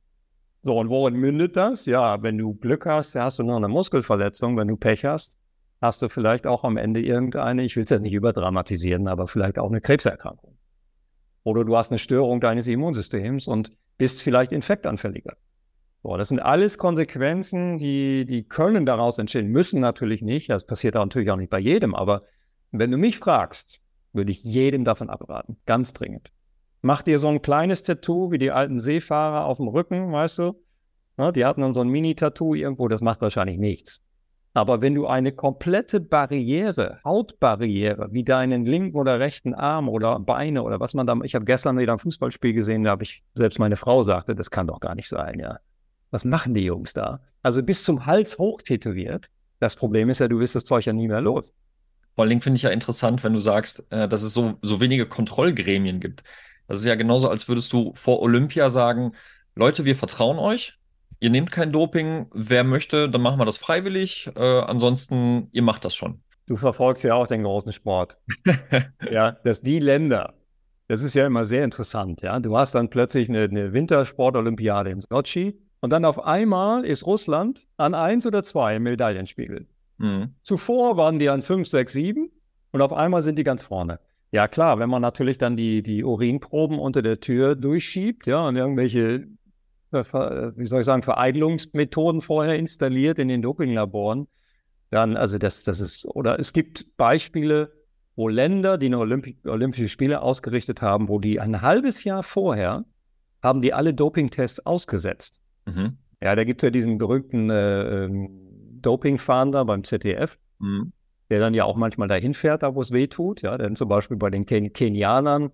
So, und worin mündet das? Ja, wenn du Glück hast, hast du noch eine Muskelverletzung. Wenn du Pech hast, hast du vielleicht auch am Ende irgendeine, ich will es jetzt nicht überdramatisieren, aber vielleicht auch eine Krebserkrankung. Oder du hast eine Störung deines Immunsystems und bist vielleicht infektanfälliger. So, das sind alles Konsequenzen, die, die können daraus entstehen, müssen natürlich nicht. Das passiert auch natürlich auch nicht bei jedem. Aber wenn du mich fragst, würde ich jedem davon abraten. Ganz dringend. Mach dir so ein kleines Tattoo wie die alten Seefahrer auf dem Rücken, weißt du? Na, die hatten dann so ein Mini-Tattoo irgendwo, das macht wahrscheinlich nichts. Aber wenn du eine komplette Barriere, Hautbarriere, wie deinen linken oder rechten Arm oder Beine oder was man da, ich habe gestern wieder ein Fußballspiel gesehen, da habe ich, selbst meine Frau sagte, das kann doch gar nicht sein, ja. Was machen die Jungs da? Also bis zum Hals hoch tätowiert. Das Problem ist ja, du wirst das Zeug ja nie mehr los. Vor Dingen finde ich ja interessant, wenn du sagst, äh, dass es so, so wenige Kontrollgremien gibt. Das ist ja genauso, als würdest du vor Olympia sagen, Leute, wir vertrauen euch, ihr nehmt kein Doping, wer möchte, dann machen wir das freiwillig, äh, ansonsten, ihr macht das schon. Du verfolgst ja auch den großen Sport. ja, dass die Länder, das ist ja immer sehr interessant, ja. Du hast dann plötzlich eine, eine Wintersportolympiade in Sochi und dann auf einmal ist Russland an eins oder zwei im Medaillenspiegel. Mhm. Zuvor waren die an fünf, sechs, sieben und auf einmal sind die ganz vorne. Ja, klar, wenn man natürlich dann die, die Urinproben unter der Tür durchschiebt, ja, und irgendwelche, äh, wie soll ich sagen, Vereitelungsmethoden vorher installiert in den Dopinglaboren, dann, also das, das ist, oder es gibt Beispiele, wo Länder, die eine Olympi Olympische Spiele ausgerichtet haben, wo die ein halbes Jahr vorher haben die alle Dopingtests ausgesetzt. Mhm. Ja, da gibt es ja diesen berühmten äh, ähm, Dopingfahnder beim ZDF. Mhm der dann ja auch manchmal dahin fährt, da wo es weh tut. Ja, denn zum Beispiel bei den Ken Kenianern,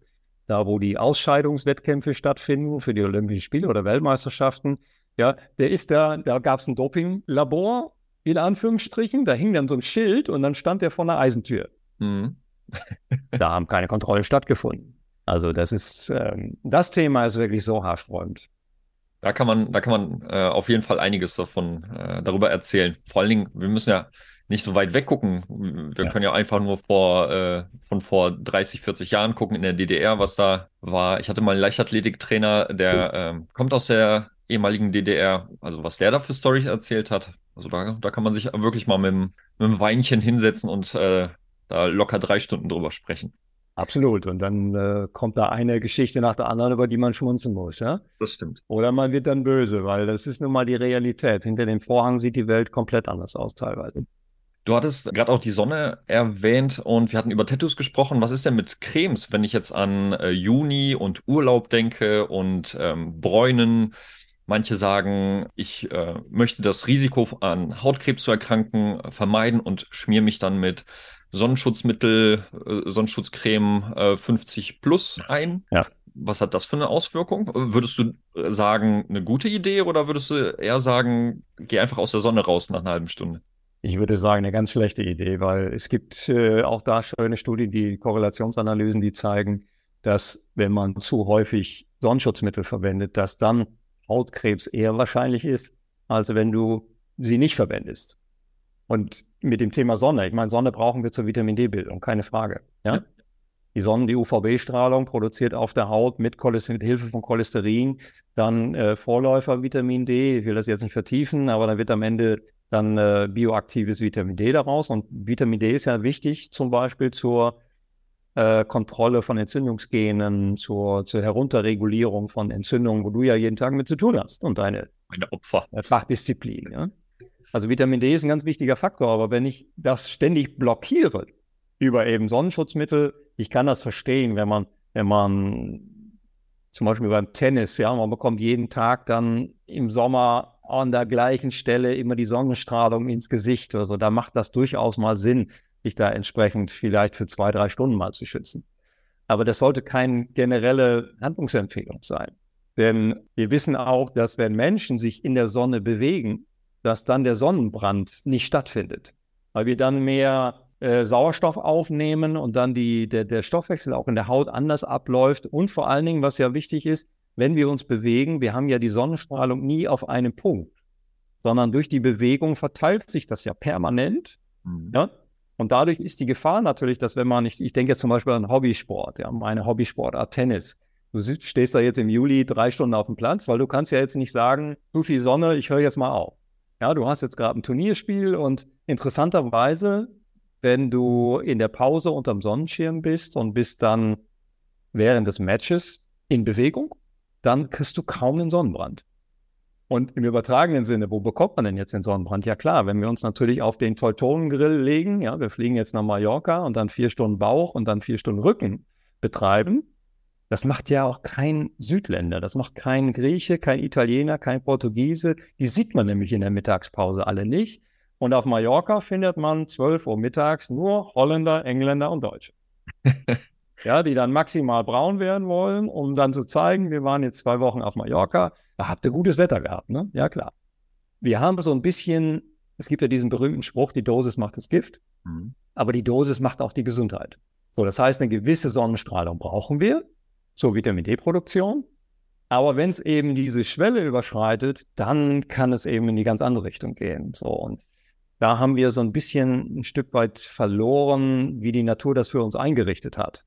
da wo die Ausscheidungswettkämpfe stattfinden für die Olympischen Spiele oder Weltmeisterschaften, ja, der ist da, da gab es ein Dopinglabor, in Anführungsstrichen, da hing dann so ein Schild und dann stand der vor einer Eisentür. Mhm. da haben keine Kontrollen stattgefunden. Also das ist, ähm, das Thema ist wirklich so haarsträubend. Da kann man, da kann man äh, auf jeden Fall einiges davon äh, darüber erzählen. Vor allen Dingen, wir müssen ja nicht so weit weggucken. Wir ja. können ja einfach nur vor, äh, von vor 30, 40 Jahren gucken in der DDR, was da war. Ich hatte mal einen Leichtathletiktrainer, der äh, kommt aus der ehemaligen DDR, also was der da für Storys erzählt hat. Also da, da kann man sich wirklich mal mit, mit einem Weinchen hinsetzen und äh, da locker drei Stunden drüber sprechen. Absolut. Und dann äh, kommt da eine Geschichte nach der anderen, über die man schmunzeln muss, ja? Das stimmt. Oder man wird dann böse, weil das ist nun mal die Realität. Hinter dem Vorhang sieht die Welt komplett anders aus teilweise. Du hattest gerade auch die Sonne erwähnt und wir hatten über Tattoos gesprochen. Was ist denn mit Cremes, wenn ich jetzt an äh, Juni und Urlaub denke und ähm, Bräunen? Manche sagen, ich äh, möchte das Risiko an Hautkrebs zu erkranken vermeiden und schmier mich dann mit Sonnenschutzmittel, äh, Sonnenschutzcreme äh, 50 plus ein. Ja. Was hat das für eine Auswirkung? Würdest du äh, sagen, eine gute Idee oder würdest du eher sagen, geh einfach aus der Sonne raus nach einer halben Stunde? Ich würde sagen, eine ganz schlechte Idee, weil es gibt äh, auch da schöne Studien, die Korrelationsanalysen, die zeigen, dass wenn man zu häufig Sonnenschutzmittel verwendet, dass dann Hautkrebs eher wahrscheinlich ist, als wenn du sie nicht verwendest. Und mit dem Thema Sonne, ich meine, Sonne brauchen wir zur Vitamin D-Bildung, keine Frage. Ja? Die Sonne, die UVB-Strahlung produziert auf der Haut mit, mit Hilfe von Cholesterin dann äh, Vorläufer Vitamin D. Ich will das jetzt nicht vertiefen, aber dann wird am Ende dann äh, bioaktives Vitamin D daraus. Und Vitamin D ist ja wichtig zum Beispiel zur äh, Kontrolle von Entzündungsgenen, zur, zur Herunterregulierung von Entzündungen, wo du ja jeden Tag mit zu tun hast und deine Meine Opfer. Äh, Fachdisziplin. Ja? Also Vitamin D ist ein ganz wichtiger Faktor, aber wenn ich das ständig blockiere über eben Sonnenschutzmittel, ich kann das verstehen, wenn man, wenn man zum Beispiel beim Tennis, ja, man bekommt jeden Tag dann im Sommer an der gleichen Stelle immer die Sonnenstrahlung ins Gesicht oder so. Da macht das durchaus mal Sinn, sich da entsprechend vielleicht für zwei, drei Stunden mal zu schützen. Aber das sollte keine generelle Handlungsempfehlung sein. Denn wir wissen auch, dass wenn Menschen sich in der Sonne bewegen, dass dann der Sonnenbrand nicht stattfindet. Weil wir dann mehr äh, Sauerstoff aufnehmen und dann die, der, der Stoffwechsel auch in der Haut anders abläuft. Und vor allen Dingen, was ja wichtig ist, wenn wir uns bewegen, wir haben ja die Sonnenstrahlung nie auf einem Punkt, sondern durch die Bewegung verteilt sich das ja permanent. Mhm. Ja? Und dadurch ist die Gefahr natürlich, dass wenn man, ich, ich denke jetzt zum Beispiel an Hobbysport, ja, meine Hobbysportart Tennis. Du stehst da jetzt im Juli drei Stunden auf dem Platz, weil du kannst ja jetzt nicht sagen, zu viel Sonne, ich höre jetzt mal auf. Ja, du hast jetzt gerade ein Turnierspiel und interessanterweise, wenn du in der Pause unterm Sonnenschirm bist und bist dann während des Matches in Bewegung, dann kriegst du kaum einen Sonnenbrand. Und im übertragenen Sinne, wo bekommt man denn jetzt den Sonnenbrand? Ja klar, wenn wir uns natürlich auf den Teutonengrill legen, ja, wir fliegen jetzt nach Mallorca und dann vier Stunden Bauch und dann vier Stunden Rücken betreiben, das macht ja auch kein Südländer, das macht kein Grieche, kein Italiener, kein Portugiese. Die sieht man nämlich in der Mittagspause alle nicht. Und auf Mallorca findet man 12 Uhr mittags nur Holländer, Engländer und Deutsche. ja, die dann maximal braun werden wollen, um dann zu zeigen, wir waren jetzt zwei Wochen auf Mallorca, da habt ihr gutes Wetter gehabt, ne? Ja, klar. Wir haben so ein bisschen, es gibt ja diesen berühmten Spruch, die Dosis macht das Gift, mhm. aber die Dosis macht auch die Gesundheit. So, das heißt, eine gewisse Sonnenstrahlung brauchen wir zur Vitamin D-Produktion. Aber wenn es eben diese Schwelle überschreitet, dann kann es eben in die ganz andere Richtung gehen. So, und da haben wir so ein bisschen ein Stück weit verloren, wie die Natur das für uns eingerichtet hat.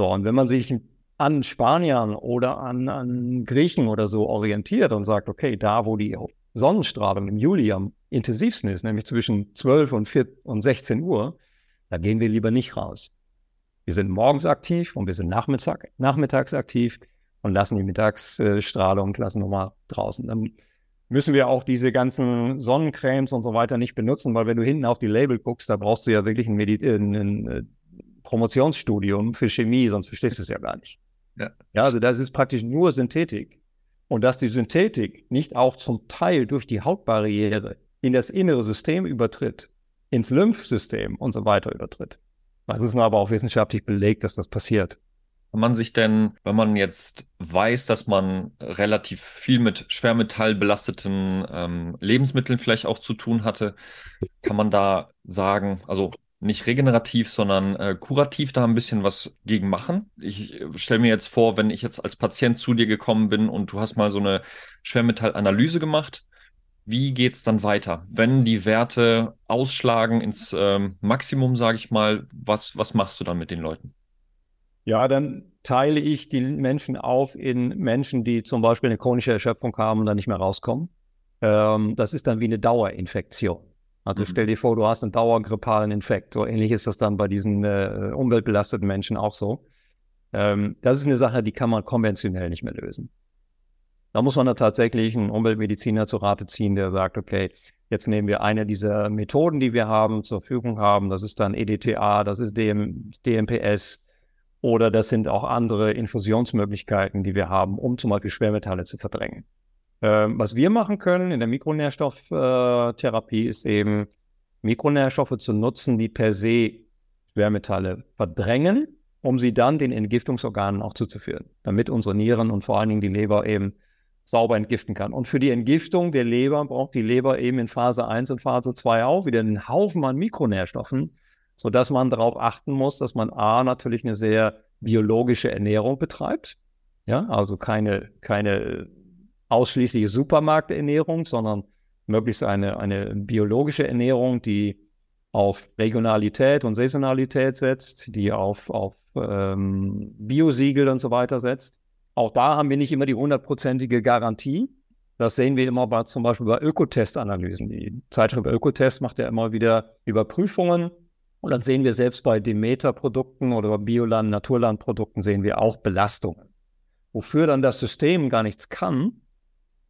So, und wenn man sich an Spaniern oder an, an Griechen oder so orientiert und sagt, okay, da wo die Sonnenstrahlung im Juli am intensivsten ist, nämlich zwischen 12 und, 4 und 16 Uhr, da gehen wir lieber nicht raus. Wir sind morgens aktiv und wir sind Nachmittag, nachmittags aktiv und lassen die Mittagsstrahlung, lassen nochmal draußen. Dann müssen wir auch diese ganzen Sonnencremes und so weiter nicht benutzen, weil wenn du hinten auf die Label guckst, da brauchst du ja wirklich ein, Medi äh, Promotionsstudium für Chemie, sonst verstehst du es ja gar nicht. Ja. ja, also das ist praktisch nur Synthetik. Und dass die Synthetik nicht auch zum Teil durch die Hautbarriere in das innere System übertritt, ins Lymphsystem und so weiter übertritt. Es ist aber auch wissenschaftlich belegt, dass das passiert. Kann man sich denn, wenn man jetzt weiß, dass man relativ viel mit schwermetallbelasteten ähm, Lebensmitteln vielleicht auch zu tun hatte, kann man da sagen, also nicht regenerativ, sondern äh, kurativ da ein bisschen was gegen machen. Ich stelle mir jetzt vor, wenn ich jetzt als Patient zu dir gekommen bin und du hast mal so eine Schwermetallanalyse gemacht, wie geht es dann weiter? Wenn die Werte ausschlagen ins ähm, Maximum, sage ich mal, was, was machst du dann mit den Leuten? Ja, dann teile ich die Menschen auf in Menschen, die zum Beispiel eine chronische Erschöpfung haben und dann nicht mehr rauskommen. Ähm, das ist dann wie eine Dauerinfektion. Also mhm. stell dir vor, du hast einen dauergrippalen Infekt. So ähnlich ist das dann bei diesen äh, umweltbelasteten Menschen auch so. Ähm, das ist eine Sache, die kann man konventionell nicht mehr lösen. Da muss man da tatsächlich einen Umweltmediziner zu Rate ziehen, der sagt, okay, jetzt nehmen wir eine dieser Methoden, die wir haben, zur Verfügung haben. Das ist dann EDTA, das ist DM, DMPS oder das sind auch andere Infusionsmöglichkeiten, die wir haben, um zum Beispiel Schwermetalle zu verdrängen. Ähm, was wir machen können in der Mikronährstofftherapie ist eben Mikronährstoffe zu nutzen, die per se Schwermetalle verdrängen, um sie dann den Entgiftungsorganen auch zuzuführen, damit unsere Nieren und vor allen Dingen die Leber eben sauber entgiften kann. Und für die Entgiftung der Leber braucht die Leber eben in Phase 1 und Phase 2 auch wieder einen Haufen an Mikronährstoffen, sodass man darauf achten muss, dass man A, natürlich eine sehr biologische Ernährung betreibt. Ja, also keine, keine ausschließliche Supermarkternährung, sondern möglichst eine, eine biologische Ernährung, die auf Regionalität und Saisonalität setzt, die auf, auf ähm, Biosiegel und so weiter setzt. Auch da haben wir nicht immer die hundertprozentige Garantie. Das sehen wir immer bei, zum Beispiel bei Ökotest-Analysen. Die Zeitschrift Ökotest macht ja immer wieder Überprüfungen. Und dann sehen wir selbst bei Demeter-Produkten oder Bioland-, Naturland-Produkten sehen wir auch Belastungen. Wofür dann das System gar nichts kann,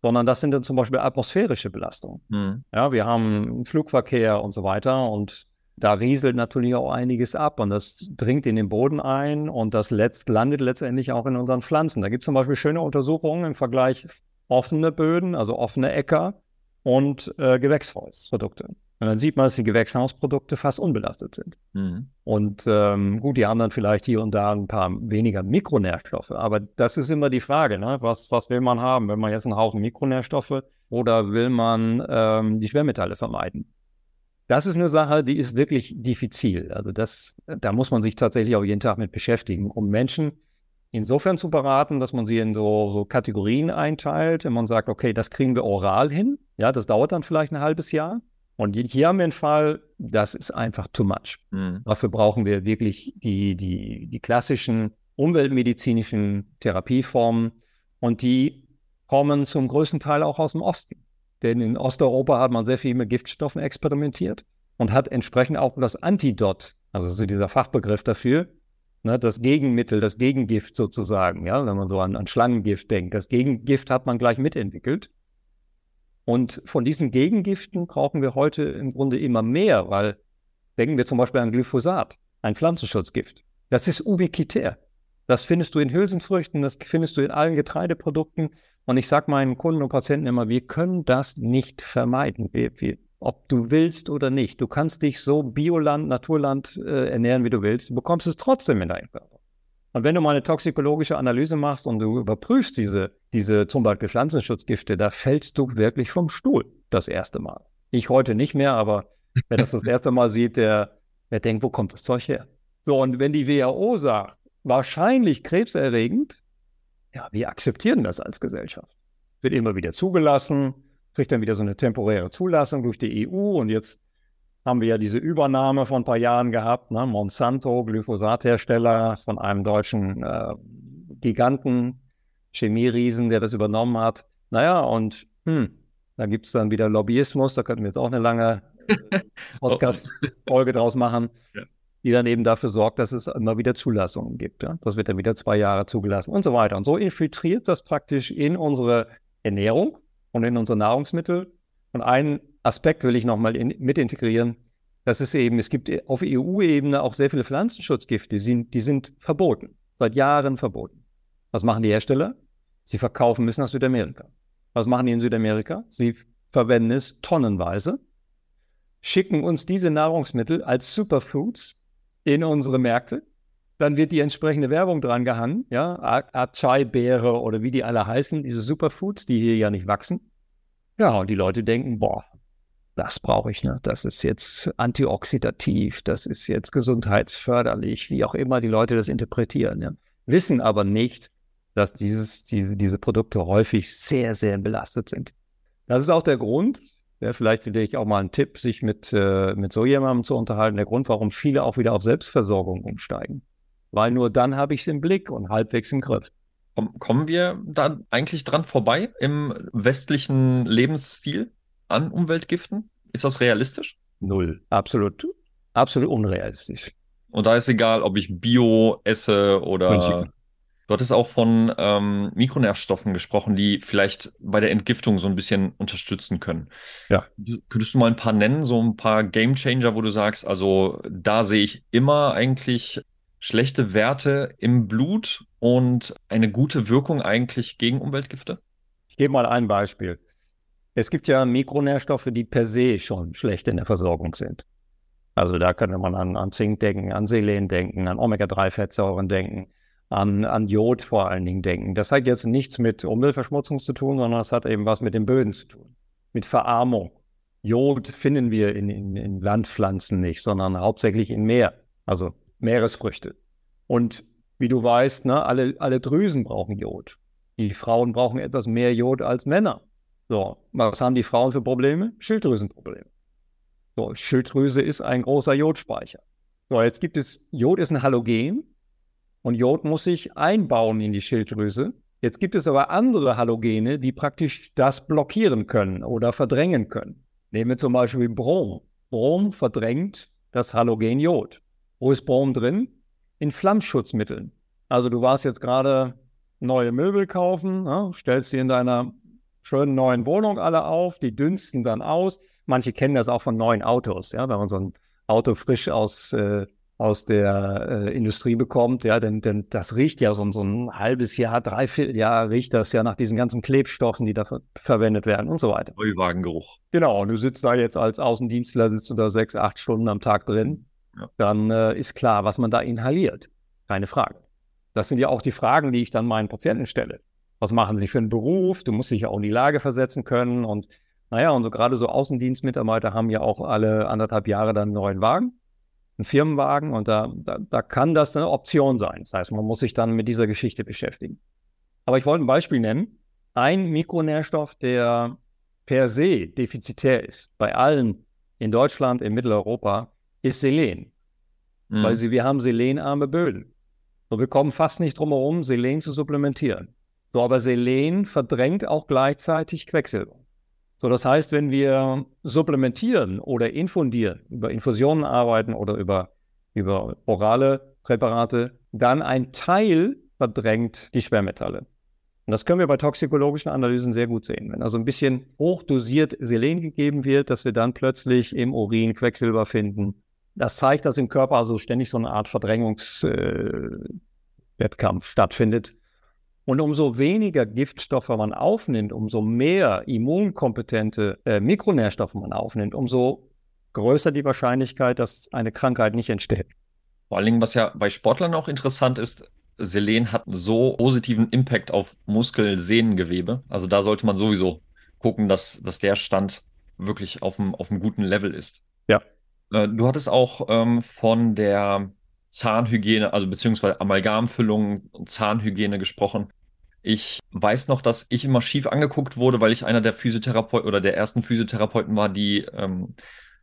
sondern das sind dann zum Beispiel atmosphärische Belastungen. Mhm. Ja, wir haben Flugverkehr und so weiter und da rieselt natürlich auch einiges ab und das dringt in den Boden ein und das letzt, landet letztendlich auch in unseren Pflanzen. Da gibt es zum Beispiel schöne Untersuchungen im Vergleich offene Böden, also offene Äcker und äh, Gewächshausprodukte. Und dann sieht man, dass die Gewächshausprodukte fast unbelastet sind. Mhm. Und ähm, gut, die haben dann vielleicht hier und da ein paar weniger Mikronährstoffe. Aber das ist immer die Frage, ne? was, was will man haben? Will man jetzt einen Haufen Mikronährstoffe oder will man ähm, die Schwermetalle vermeiden? Das ist eine Sache, die ist wirklich diffizil. Also das, da muss man sich tatsächlich auch jeden Tag mit beschäftigen, um Menschen insofern zu beraten, dass man sie in so, so Kategorien einteilt. Wenn man sagt, okay, das kriegen wir oral hin, ja, das dauert dann vielleicht ein halbes Jahr. Und hier haben wir einen Fall, das ist einfach too much. Mhm. Dafür brauchen wir wirklich die, die, die klassischen umweltmedizinischen Therapieformen und die kommen zum größten Teil auch aus dem Osten. Denn in Osteuropa hat man sehr viel mit Giftstoffen experimentiert und hat entsprechend auch das Antidot, also so dieser Fachbegriff dafür, ne, das Gegenmittel, das Gegengift sozusagen, ja, wenn man so an, an Schlangengift denkt. Das Gegengift hat man gleich mitentwickelt. Und von diesen Gegengiften brauchen wir heute im Grunde immer mehr, weil denken wir zum Beispiel an Glyphosat, ein Pflanzenschutzgift. Das ist ubiquitär. Das findest du in Hülsenfrüchten, das findest du in allen Getreideprodukten. Und ich sage meinen Kunden und Patienten immer, wir können das nicht vermeiden. Wir, wir, ob du willst oder nicht. Du kannst dich so Bioland, Naturland äh, ernähren, wie du willst. Du bekommst es trotzdem in deinen Körper. Und wenn du mal eine toxikologische Analyse machst und du überprüfst diese, diese zum Beispiel Pflanzenschutzgifte, da fällst du wirklich vom Stuhl das erste Mal. Ich heute nicht mehr, aber wer das das erste Mal sieht, der, der denkt, wo kommt das Zeug her? So, und wenn die WHO sagt, wahrscheinlich krebserregend, ja, wir akzeptieren das als Gesellschaft. Wird immer wieder zugelassen, kriegt dann wieder so eine temporäre Zulassung durch die EU und jetzt haben wir ja diese Übernahme von ein paar Jahren gehabt, ne? Monsanto, Glyphosathersteller von einem deutschen äh, Giganten, Chemieriesen, der das übernommen hat. Naja, und hm, da gibt es dann wieder Lobbyismus, da könnten wir jetzt auch eine lange Podcast-Folge draus machen, ja. die dann eben dafür sorgt, dass es immer wieder Zulassungen gibt. Ja? Das wird dann wieder zwei Jahre zugelassen und so weiter. Und so infiltriert das praktisch in unsere Ernährung und in unsere Nahrungsmittel. Und ein Aspekt will ich nochmal in, mit integrieren. Das ist eben, es gibt auf EU-Ebene auch sehr viele Pflanzenschutzgifte, die sind, die sind verboten, seit Jahren verboten. Was machen die Hersteller? Sie verkaufen müssen nach Südamerika. Was machen die in Südamerika? Sie verwenden es tonnenweise, schicken uns diese Nahrungsmittel als Superfoods in unsere Märkte. Dann wird die entsprechende Werbung dran gehangen, ja, Acai-Beere oder wie die alle heißen, diese Superfoods, die hier ja nicht wachsen. Ja, und die Leute denken, boah, das brauche ich, ne? Das ist jetzt antioxidativ, das ist jetzt gesundheitsförderlich, wie auch immer die Leute das interpretieren. Ja? Wissen aber nicht, dass dieses, diese, diese Produkte häufig sehr, sehr belastet sind. Das ist auch der Grund, wäre vielleicht für dich auch mal ein Tipp, sich mit, äh, mit so jemandem zu unterhalten, der Grund, warum viele auch wieder auf Selbstversorgung umsteigen. Weil nur dann habe ich es im Blick und halbwegs im Griff. Kommen wir da eigentlich dran vorbei im westlichen Lebensstil? An Umweltgiften? Ist das realistisch? Null. Absolut, absolut unrealistisch. Und da ist egal, ob ich Bio esse oder. München. Du hattest auch von ähm, Mikronährstoffen gesprochen, die vielleicht bei der Entgiftung so ein bisschen unterstützen können. Ja. Könntest du mal ein paar nennen, so ein paar Game Changer, wo du sagst, also da sehe ich immer eigentlich schlechte Werte im Blut und eine gute Wirkung eigentlich gegen Umweltgifte? Ich gebe mal ein Beispiel. Es gibt ja Mikronährstoffe, die per se schon schlecht in der Versorgung sind. Also da könnte man an, an Zink denken, an Selen denken, an Omega-3-Fettsäuren denken, an, an Jod vor allen Dingen denken. Das hat jetzt nichts mit Umweltverschmutzung zu tun, sondern das hat eben was mit den Böden zu tun, mit Verarmung. Jod finden wir in, in, in Landpflanzen nicht, sondern hauptsächlich in Meer, also Meeresfrüchte. Und wie du weißt, ne, alle, alle Drüsen brauchen Jod. Die Frauen brauchen etwas mehr Jod als Männer. So, was haben die Frauen für Probleme? Schilddrüsenprobleme. So, Schilddrüse ist ein großer Jodspeicher. So, jetzt gibt es, Jod ist ein Halogen und Jod muss sich einbauen in die Schilddrüse. Jetzt gibt es aber andere Halogene, die praktisch das blockieren können oder verdrängen können. Nehmen wir zum Beispiel Brom. Brom verdrängt das Halogen Jod. Wo ist Brom drin? In Flammschutzmitteln. Also du warst jetzt gerade neue Möbel kaufen, ja, stellst sie in deiner schönen neuen Wohnung alle auf, die dünsten dann aus. Manche kennen das auch von neuen Autos, ja, wenn man so ein Auto frisch aus, äh, aus der äh, Industrie bekommt, ja, denn, denn das riecht ja so, so ein halbes Jahr, dreiviertel Jahr riecht das ja nach diesen ganzen Klebstoffen, die da ver verwendet werden und so weiter. Neuwagengeruch. Genau, und du sitzt da jetzt als Außendienstler, sitzt du da sechs, acht Stunden am Tag drin, ja. dann äh, ist klar, was man da inhaliert. Keine Frage. Das sind ja auch die Fragen, die ich dann meinen Patienten stelle was machen sie für einen Beruf? Du musst dich ja auch in die Lage versetzen können. Und naja, und so gerade so Außendienstmitarbeiter haben ja auch alle anderthalb Jahre dann einen neuen Wagen, einen Firmenwagen. Und da, da, da kann das eine Option sein. Das heißt, man muss sich dann mit dieser Geschichte beschäftigen. Aber ich wollte ein Beispiel nennen. Ein Mikronährstoff, der per se defizitär ist, bei allen in Deutschland, in Mitteleuropa, ist Selen. Mhm. Weil sie, wir haben selenarme Böden. So, wir kommen fast nicht drum herum, Selen zu supplementieren. So, aber Selen verdrängt auch gleichzeitig Quecksilber. So, das heißt, wenn wir supplementieren oder infundieren, über Infusionen arbeiten oder über, über orale Präparate, dann ein Teil verdrängt die Schwermetalle. Und das können wir bei toxikologischen Analysen sehr gut sehen. Wenn also ein bisschen hochdosiert Selen gegeben wird, dass wir dann plötzlich im Urin Quecksilber finden. Das zeigt, dass im Körper also ständig so eine Art Verdrängungswettkampf äh, stattfindet. Und umso weniger Giftstoffe man aufnimmt, umso mehr immunkompetente äh, Mikronährstoffe man aufnimmt, umso größer die Wahrscheinlichkeit, dass eine Krankheit nicht entsteht. Vor allen Dingen, was ja bei Sportlern auch interessant ist, Selen hat so positiven Impact auf Muskel-Sehnengewebe. Also da sollte man sowieso gucken, dass, dass der Stand wirklich auf einem, auf einem guten Level ist. Ja. Äh, du hattest auch ähm, von der Zahnhygiene, also beziehungsweise Amalgamfüllung und Zahnhygiene gesprochen. Ich weiß noch, dass ich immer schief angeguckt wurde, weil ich einer der Physiotherapeuten oder der ersten Physiotherapeuten war, die ähm,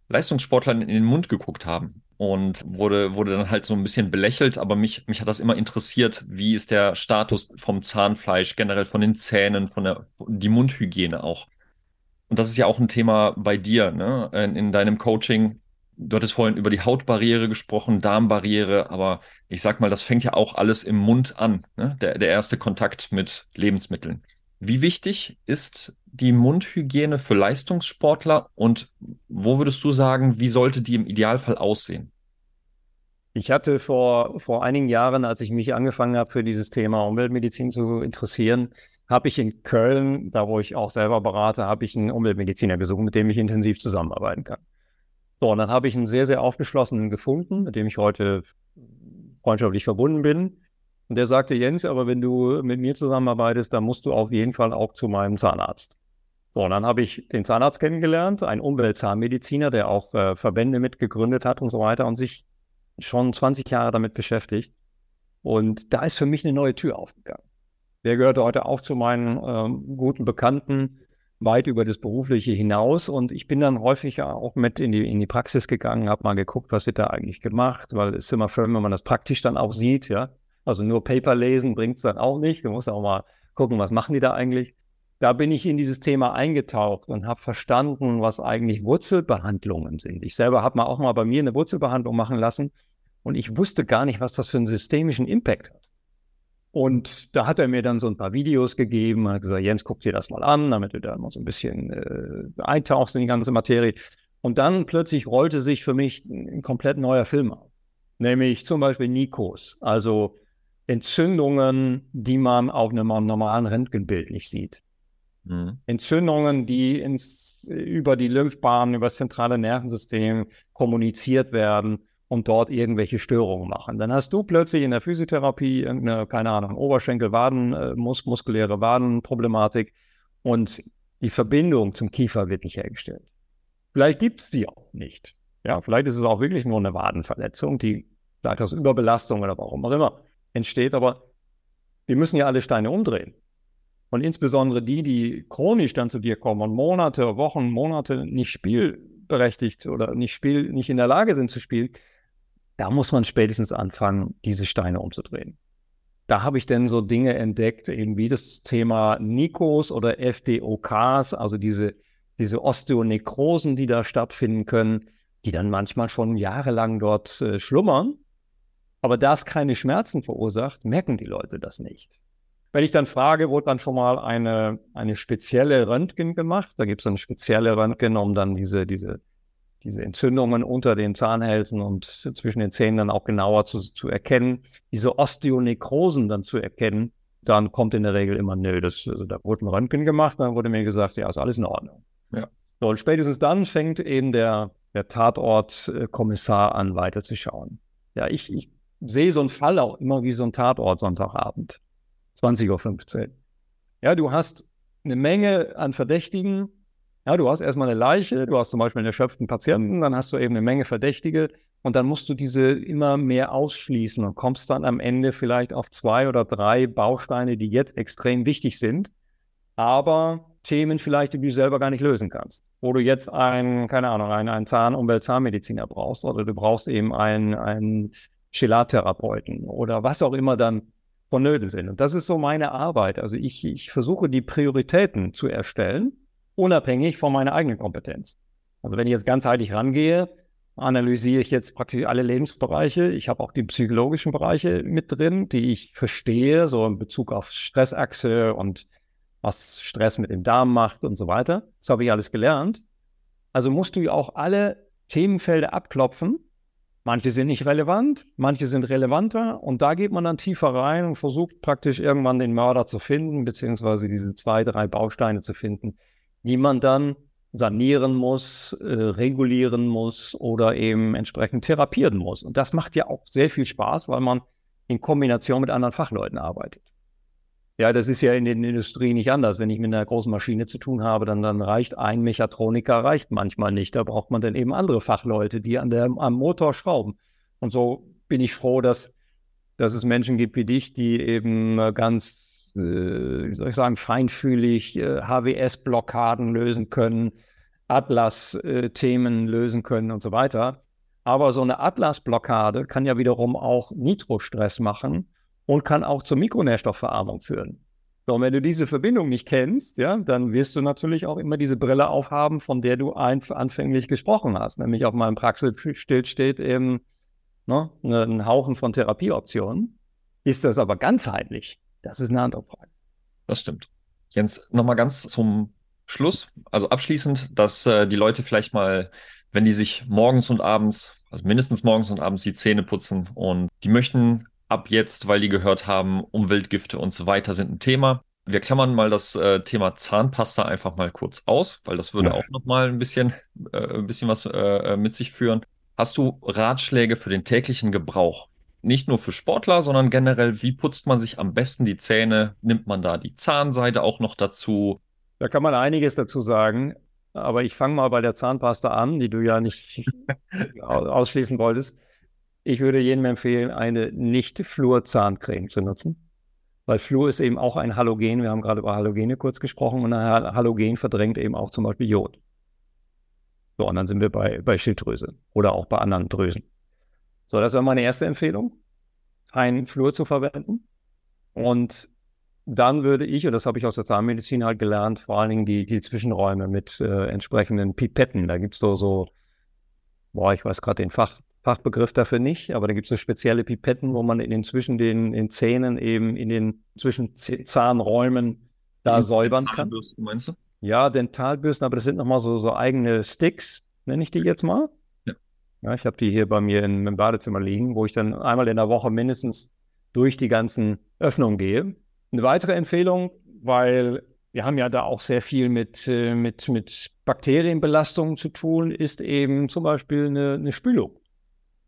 Leistungssportlern in den Mund geguckt haben und wurde, wurde dann halt so ein bisschen belächelt, aber mich, mich hat das immer interessiert, wie ist der Status vom Zahnfleisch, generell von den Zähnen, von der, die Mundhygiene auch. Und das ist ja auch ein Thema bei dir, ne? In, in deinem Coaching. Du hattest vorhin über die Hautbarriere gesprochen, Darmbarriere, aber ich sag mal, das fängt ja auch alles im Mund an, ne? Der, der erste Kontakt mit Lebensmitteln. Wie wichtig ist die Mundhygiene für Leistungssportler und wo würdest du sagen, wie sollte die im Idealfall aussehen? Ich hatte vor, vor einigen Jahren, als ich mich angefangen habe, für dieses Thema Umweltmedizin zu interessieren, habe ich in Köln, da wo ich auch selber berate, habe ich einen Umweltmediziner gesucht, mit dem ich intensiv zusammenarbeiten kann. So, und dann habe ich einen sehr, sehr aufgeschlossenen gefunden, mit dem ich heute freundschaftlich verbunden bin. Und der sagte, Jens, aber wenn du mit mir zusammenarbeitest, dann musst du auf jeden Fall auch zu meinem Zahnarzt. So, und dann habe ich den Zahnarzt kennengelernt, einen Umweltzahnmediziner, der auch äh, Verbände mitgegründet hat und so weiter und sich schon 20 Jahre damit beschäftigt. Und da ist für mich eine neue Tür aufgegangen. Der gehörte heute auch zu meinen ähm, guten Bekannten, weit über das Berufliche hinaus. Und ich bin dann häufig auch mit in die, in die Praxis gegangen, habe mal geguckt, was wird da eigentlich gemacht, weil es ist immer schön, wenn man das praktisch dann auch sieht, ja. Also nur Paper lesen bringt es dann auch nicht. Du musst auch mal gucken, was machen die da eigentlich. Da bin ich in dieses Thema eingetaucht und habe verstanden, was eigentlich Wurzelbehandlungen sind. Ich selber habe mal auch mal bei mir eine Wurzelbehandlung machen lassen und ich wusste gar nicht, was das für einen systemischen Impact hat. Und da hat er mir dann so ein paar Videos gegeben, hat gesagt, Jens, guck dir das mal an, damit du da mal so ein bisschen äh, eintauchst in die ganze Materie. Und dann plötzlich rollte sich für mich ein komplett neuer Film auf. Nämlich zum Beispiel Nikos, also Entzündungen, die man auf einem normalen Röntgenbild nicht sieht. Mhm. Entzündungen, die ins, über die Lymphbahnen, über das zentrale Nervensystem kommuniziert werden und dort irgendwelche Störungen machen. Dann hast du plötzlich in der Physiotherapie irgendeine, keine Ahnung, Oberschenkel-Waden, äh, mus muskuläre Wadenproblematik und die Verbindung zum Kiefer wird nicht hergestellt. Vielleicht gibt es die auch nicht. Ja, vielleicht ist es auch wirklich nur eine Wadenverletzung, die vielleicht aus Überbelastung oder warum auch immer entsteht, aber wir müssen ja alle Steine umdrehen. Und insbesondere die, die chronisch dann zu dir kommen und Monate, Wochen, Monate nicht spielberechtigt oder nicht, spiel, nicht in der Lage sind zu spielen, da muss man spätestens anfangen, diese Steine umzudrehen. Da habe ich dann so Dinge entdeckt, eben wie das Thema Nikos oder FDOKs, also diese, diese Osteonekrosen, die da stattfinden können, die dann manchmal schon jahrelang dort äh, schlummern aber da es keine Schmerzen verursacht, merken die Leute das nicht. Wenn ich dann frage, wurde dann schon mal eine, eine spezielle Röntgen gemacht? Da gibt es eine spezielle Röntgen, um dann diese, diese, diese Entzündungen unter den Zahnhälsen und zwischen den Zähnen dann auch genauer zu, zu erkennen, diese Osteonekrosen dann zu erkennen, dann kommt in der Regel immer, nö, das, also da wurde ein Röntgen gemacht, dann wurde mir gesagt, ja, ist alles in Ordnung. Ja. So, und spätestens dann fängt eben der, der Tatortkommissar an, weiterzuschauen. Ja, ich, ich sehe so einen Fall auch immer wie so ein Tatort Sonntagabend, 20.15 Uhr. Ja, du hast eine Menge an Verdächtigen. Ja, du hast erstmal eine Leiche, du hast zum Beispiel einen erschöpften Patienten, dann hast du eben eine Menge Verdächtige und dann musst du diese immer mehr ausschließen und kommst dann am Ende vielleicht auf zwei oder drei Bausteine, die jetzt extrem wichtig sind, aber Themen vielleicht, die du selber gar nicht lösen kannst. Wo du jetzt einen, keine Ahnung, einen, einen Zahn-, Umwelt-Zahnmediziner brauchst oder du brauchst eben einen, einen Chelattherapeuten oder was auch immer dann vonnöten sind. Und das ist so meine Arbeit. Also ich, ich versuche die Prioritäten zu erstellen, unabhängig von meiner eigenen Kompetenz. Also wenn ich jetzt ganzheitlich rangehe, analysiere ich jetzt praktisch alle Lebensbereiche. Ich habe auch die psychologischen Bereiche mit drin, die ich verstehe, so in Bezug auf Stressachse und was Stress mit dem Darm macht und so weiter. Das habe ich alles gelernt. Also musst du ja auch alle Themenfelder abklopfen. Manche sind nicht relevant, manche sind relevanter und da geht man dann tiefer rein und versucht praktisch irgendwann den Mörder zu finden, beziehungsweise diese zwei, drei Bausteine zu finden, die man dann sanieren muss, äh, regulieren muss oder eben entsprechend therapieren muss. Und das macht ja auch sehr viel Spaß, weil man in Kombination mit anderen Fachleuten arbeitet. Ja, das ist ja in der Industrie nicht anders. Wenn ich mit einer großen Maschine zu tun habe, dann, dann reicht ein Mechatroniker, reicht manchmal nicht. Da braucht man dann eben andere Fachleute, die an der, am Motor schrauben. Und so bin ich froh, dass, dass es Menschen gibt wie dich, die eben ganz, äh, wie soll ich sagen, feinfühlig äh, HWS-Blockaden lösen können, Atlas-Themen äh, lösen können und so weiter. Aber so eine Atlas-Blockade kann ja wiederum auch Nitrostress machen und kann auch zur Mikronährstoffverarmung führen. So, und wenn du diese Verbindung nicht kennst, ja, dann wirst du natürlich auch immer diese Brille aufhaben, von der du anfänglich gesprochen hast. Nämlich auf meinem Praxisschild steht eben ne, ein Haufen von Therapieoptionen. Ist das aber ganzheitlich? Das ist eine andere Frage. Das stimmt. Jens, nochmal ganz zum Schluss, also abschließend, dass äh, die Leute vielleicht mal, wenn die sich morgens und abends, also mindestens morgens und abends die Zähne putzen und die möchten ab jetzt, weil die gehört haben, Umweltgifte und so weiter sind ein Thema. Wir klammern mal das äh, Thema Zahnpasta einfach mal kurz aus, weil das würde ja. auch noch mal ein bisschen, äh, ein bisschen was äh, äh, mit sich führen. Hast du Ratschläge für den täglichen Gebrauch? Nicht nur für Sportler, sondern generell, wie putzt man sich am besten die Zähne? Nimmt man da die Zahnseide auch noch dazu? Da kann man einiges dazu sagen, aber ich fange mal bei der Zahnpasta an, die du ja nicht ausschließen wolltest. Ich würde jedem empfehlen, eine nicht-Fluor-Zahncreme zu nutzen, weil Fluor ist eben auch ein Halogen. Wir haben gerade über Halogene kurz gesprochen und ein Halogen verdrängt eben auch zum Beispiel Jod. So, und dann sind wir bei, bei Schilddrüse oder auch bei anderen Drüsen. So, das wäre meine erste Empfehlung, ein Fluor zu verwenden. Und dann würde ich, und das habe ich aus der Zahnmedizin halt gelernt, vor allen Dingen die, die Zwischenräume mit äh, entsprechenden Pipetten. Da gibt es so, so, boah, ich weiß gerade den Fach, Fachbegriff dafür nicht, aber da gibt es so spezielle Pipetten, wo man in den zwischen den in Zähnen eben in den zwischen Zahnräumen da säubern kann. Dentalbürsten, meinst du? Ja, Dentalbürsten, aber das sind nochmal so, so eigene Sticks, nenne ich die jetzt mal. Ja. ich habe die hier bei mir in, im Badezimmer liegen, wo ich dann einmal in der Woche mindestens durch die ganzen Öffnungen gehe. Eine weitere Empfehlung, weil wir haben ja da auch sehr viel mit, äh, mit, mit Bakterienbelastungen zu tun, ist eben zum Beispiel eine, eine Spülung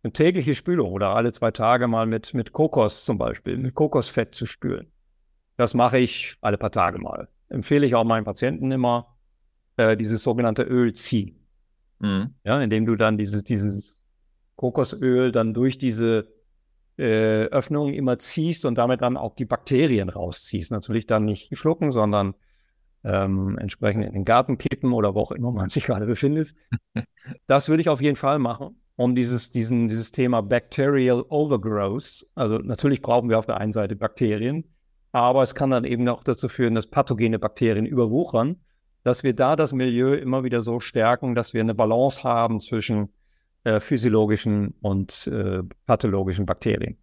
eine tägliche Spülung oder alle zwei Tage mal mit, mit Kokos zum Beispiel, mit Kokosfett zu spülen. Das mache ich alle paar Tage mal. Empfehle ich auch meinen Patienten immer, äh, dieses sogenannte Öl ziehen. Mhm. Ja, indem du dann dieses, dieses Kokosöl dann durch diese äh, Öffnung immer ziehst und damit dann auch die Bakterien rausziehst. Natürlich dann nicht schlucken, sondern ähm, entsprechend in den Garten kippen oder wo auch immer man sich gerade befindet. Das würde ich auf jeden Fall machen um dieses, diesen, dieses Thema Bacterial Overgrowth. Also natürlich brauchen wir auf der einen Seite Bakterien, aber es kann dann eben auch dazu führen, dass pathogene Bakterien überwuchern, dass wir da das Milieu immer wieder so stärken, dass wir eine Balance haben zwischen äh, physiologischen und äh, pathologischen Bakterien.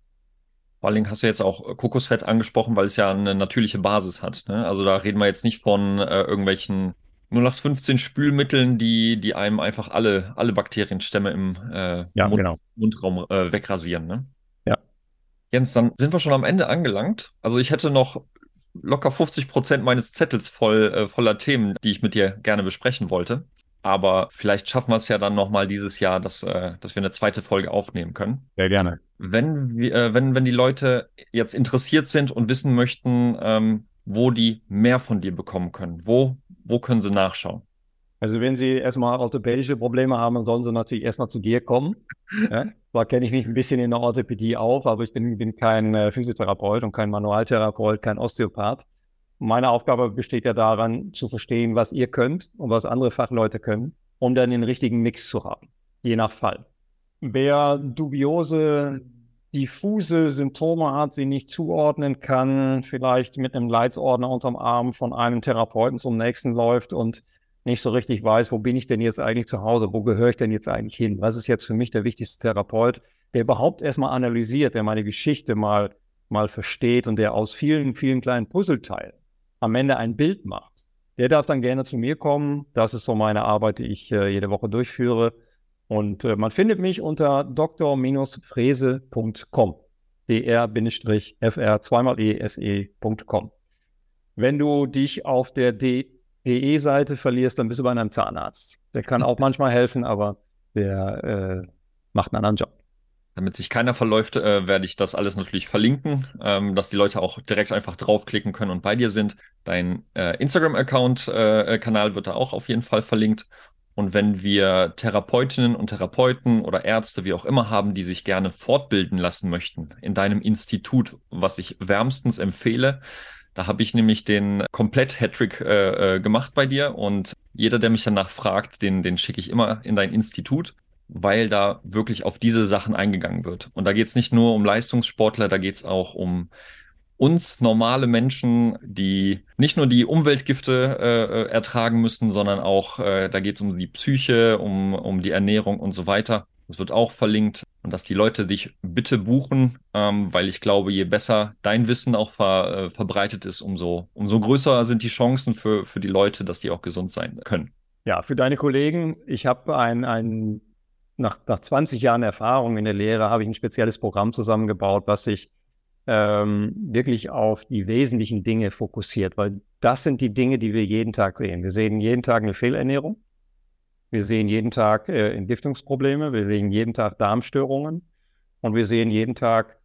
Vor allen Dingen hast du jetzt auch Kokosfett angesprochen, weil es ja eine natürliche Basis hat. Ne? Also da reden wir jetzt nicht von äh, irgendwelchen 0815 Spülmitteln, die, die einem einfach alle, alle Bakterienstämme im äh, ja, Mund, genau. Mundraum äh, wegrasieren. Ne? Ja. Jens, dann sind wir schon am Ende angelangt. Also ich hätte noch locker 50 Prozent meines Zettels voll, äh, voller Themen, die ich mit dir gerne besprechen wollte. Aber vielleicht schaffen wir es ja dann nochmal dieses Jahr, dass, äh, dass wir eine zweite Folge aufnehmen können. Sehr gerne. Wenn, äh, wenn, wenn die Leute jetzt interessiert sind und wissen möchten, ähm, wo die mehr von dir bekommen können, wo wo können Sie nachschauen? Also wenn Sie erstmal orthopädische Probleme haben, dann sollen Sie natürlich erstmal zu dir kommen. Ja? Zwar kenne ich mich ein bisschen in der Orthopädie auf, aber ich bin, bin kein äh, Physiotherapeut und kein Manualtherapeut, kein Osteopath. Meine Aufgabe besteht ja daran, zu verstehen, was ihr könnt und was andere Fachleute können, um dann den richtigen Mix zu haben, je nach Fall. Wer dubiose diffuse Symptome hat, sie nicht zuordnen kann, vielleicht mit einem Leitsordner unterm Arm von einem Therapeuten zum nächsten läuft und nicht so richtig weiß, wo bin ich denn jetzt eigentlich zu Hause, wo gehöre ich denn jetzt eigentlich hin, was ist jetzt für mich der wichtigste Therapeut, der überhaupt erstmal analysiert, der meine Geschichte mal, mal versteht und der aus vielen, vielen kleinen Puzzleteilen am Ende ein Bild macht. Der darf dann gerne zu mir kommen. Das ist so meine Arbeit, die ich äh, jede Woche durchführe. Und äh, man findet mich unter dr-frese.com. dr-fr zweimal ese.com. Wenn du dich auf der DE-Seite verlierst, dann bist du bei einem Zahnarzt. Der kann auch manchmal helfen, aber der äh, macht einen anderen Job. Damit sich keiner verläuft, äh, werde ich das alles natürlich verlinken, ähm, dass die Leute auch direkt einfach draufklicken können und bei dir sind. Dein äh, Instagram-Account-Kanal äh, wird da auch auf jeden Fall verlinkt. Und wenn wir Therapeutinnen und Therapeuten oder Ärzte, wie auch immer haben, die sich gerne fortbilden lassen möchten in deinem Institut, was ich wärmstens empfehle, da habe ich nämlich den Komplett-Hattrick äh, äh, gemacht bei dir und jeder, der mich danach fragt, den, den schicke ich immer in dein Institut weil da wirklich auf diese Sachen eingegangen wird. Und da geht es nicht nur um Leistungssportler, da geht es auch um uns normale Menschen, die nicht nur die Umweltgifte äh, äh, ertragen müssen, sondern auch, äh, da geht es um die Psyche, um, um die Ernährung und so weiter. Das wird auch verlinkt und dass die Leute dich bitte buchen, ähm, weil ich glaube, je besser dein Wissen auch ver, äh, verbreitet ist, umso, umso größer sind die Chancen für, für die Leute, dass die auch gesund sein können. Ja, für deine Kollegen, ich habe ein, ein nach, nach 20 Jahren Erfahrung in der Lehre habe ich ein spezielles Programm zusammengebaut, was sich ähm, wirklich auf die wesentlichen Dinge fokussiert, weil das sind die Dinge, die wir jeden Tag sehen. Wir sehen jeden Tag eine Fehlernährung, wir sehen jeden Tag äh, Entgiftungsprobleme, wir sehen jeden Tag Darmstörungen und wir sehen jeden Tag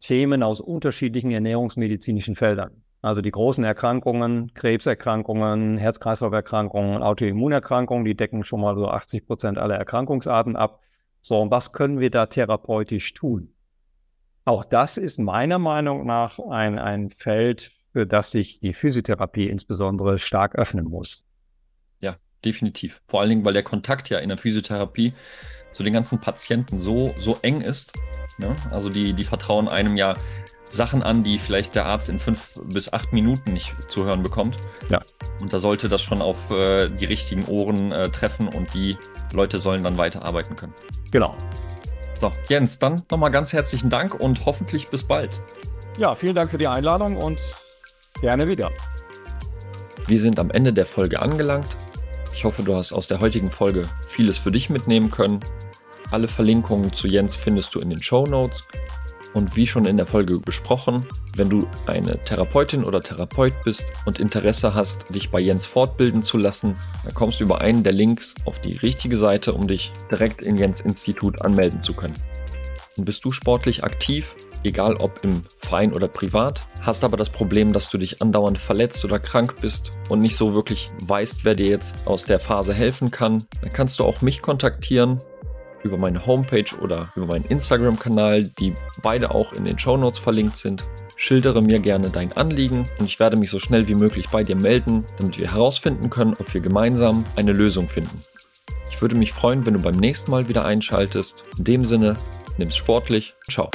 Themen aus unterschiedlichen ernährungsmedizinischen Feldern. Also die großen Erkrankungen, Krebserkrankungen, Herz-Kreislauf-Erkrankungen, Autoimmunerkrankungen, die decken schon mal so 80 Prozent aller Erkrankungsarten ab. So, und was können wir da therapeutisch tun? Auch das ist meiner Meinung nach ein, ein Feld, für das sich die Physiotherapie insbesondere stark öffnen muss. Definitiv. Vor allen Dingen, weil der Kontakt ja in der Physiotherapie zu den ganzen Patienten so, so eng ist. Ne? Also die, die vertrauen einem ja Sachen an, die vielleicht der Arzt in fünf bis acht Minuten nicht zu hören bekommt. Ja. Und da sollte das schon auf äh, die richtigen Ohren äh, treffen und die Leute sollen dann weiterarbeiten können. Genau. So, Jens, dann nochmal ganz herzlichen Dank und hoffentlich bis bald. Ja, vielen Dank für die Einladung und gerne wieder. Wir sind am Ende der Folge angelangt. Ich hoffe, du hast aus der heutigen Folge vieles für dich mitnehmen können. Alle Verlinkungen zu Jens findest du in den Show Notes. Und wie schon in der Folge besprochen, wenn du eine Therapeutin oder Therapeut bist und Interesse hast, dich bei Jens fortbilden zu lassen, dann kommst du über einen der Links auf die richtige Seite, um dich direkt in Jens Institut anmelden zu können. Und bist du sportlich aktiv, egal ob im Verein oder privat, hast aber das Problem, dass du dich andauernd verletzt oder krank bist und nicht so wirklich weißt, wer dir jetzt aus der Phase helfen kann, dann kannst du auch mich kontaktieren über meine Homepage oder über meinen Instagram-Kanal, die beide auch in den Show Notes verlinkt sind. Schildere mir gerne dein Anliegen und ich werde mich so schnell wie möglich bei dir melden, damit wir herausfinden können, ob wir gemeinsam eine Lösung finden. Ich würde mich freuen, wenn du beim nächsten Mal wieder einschaltest. In dem Sinne, nimm's sportlich. Ciao.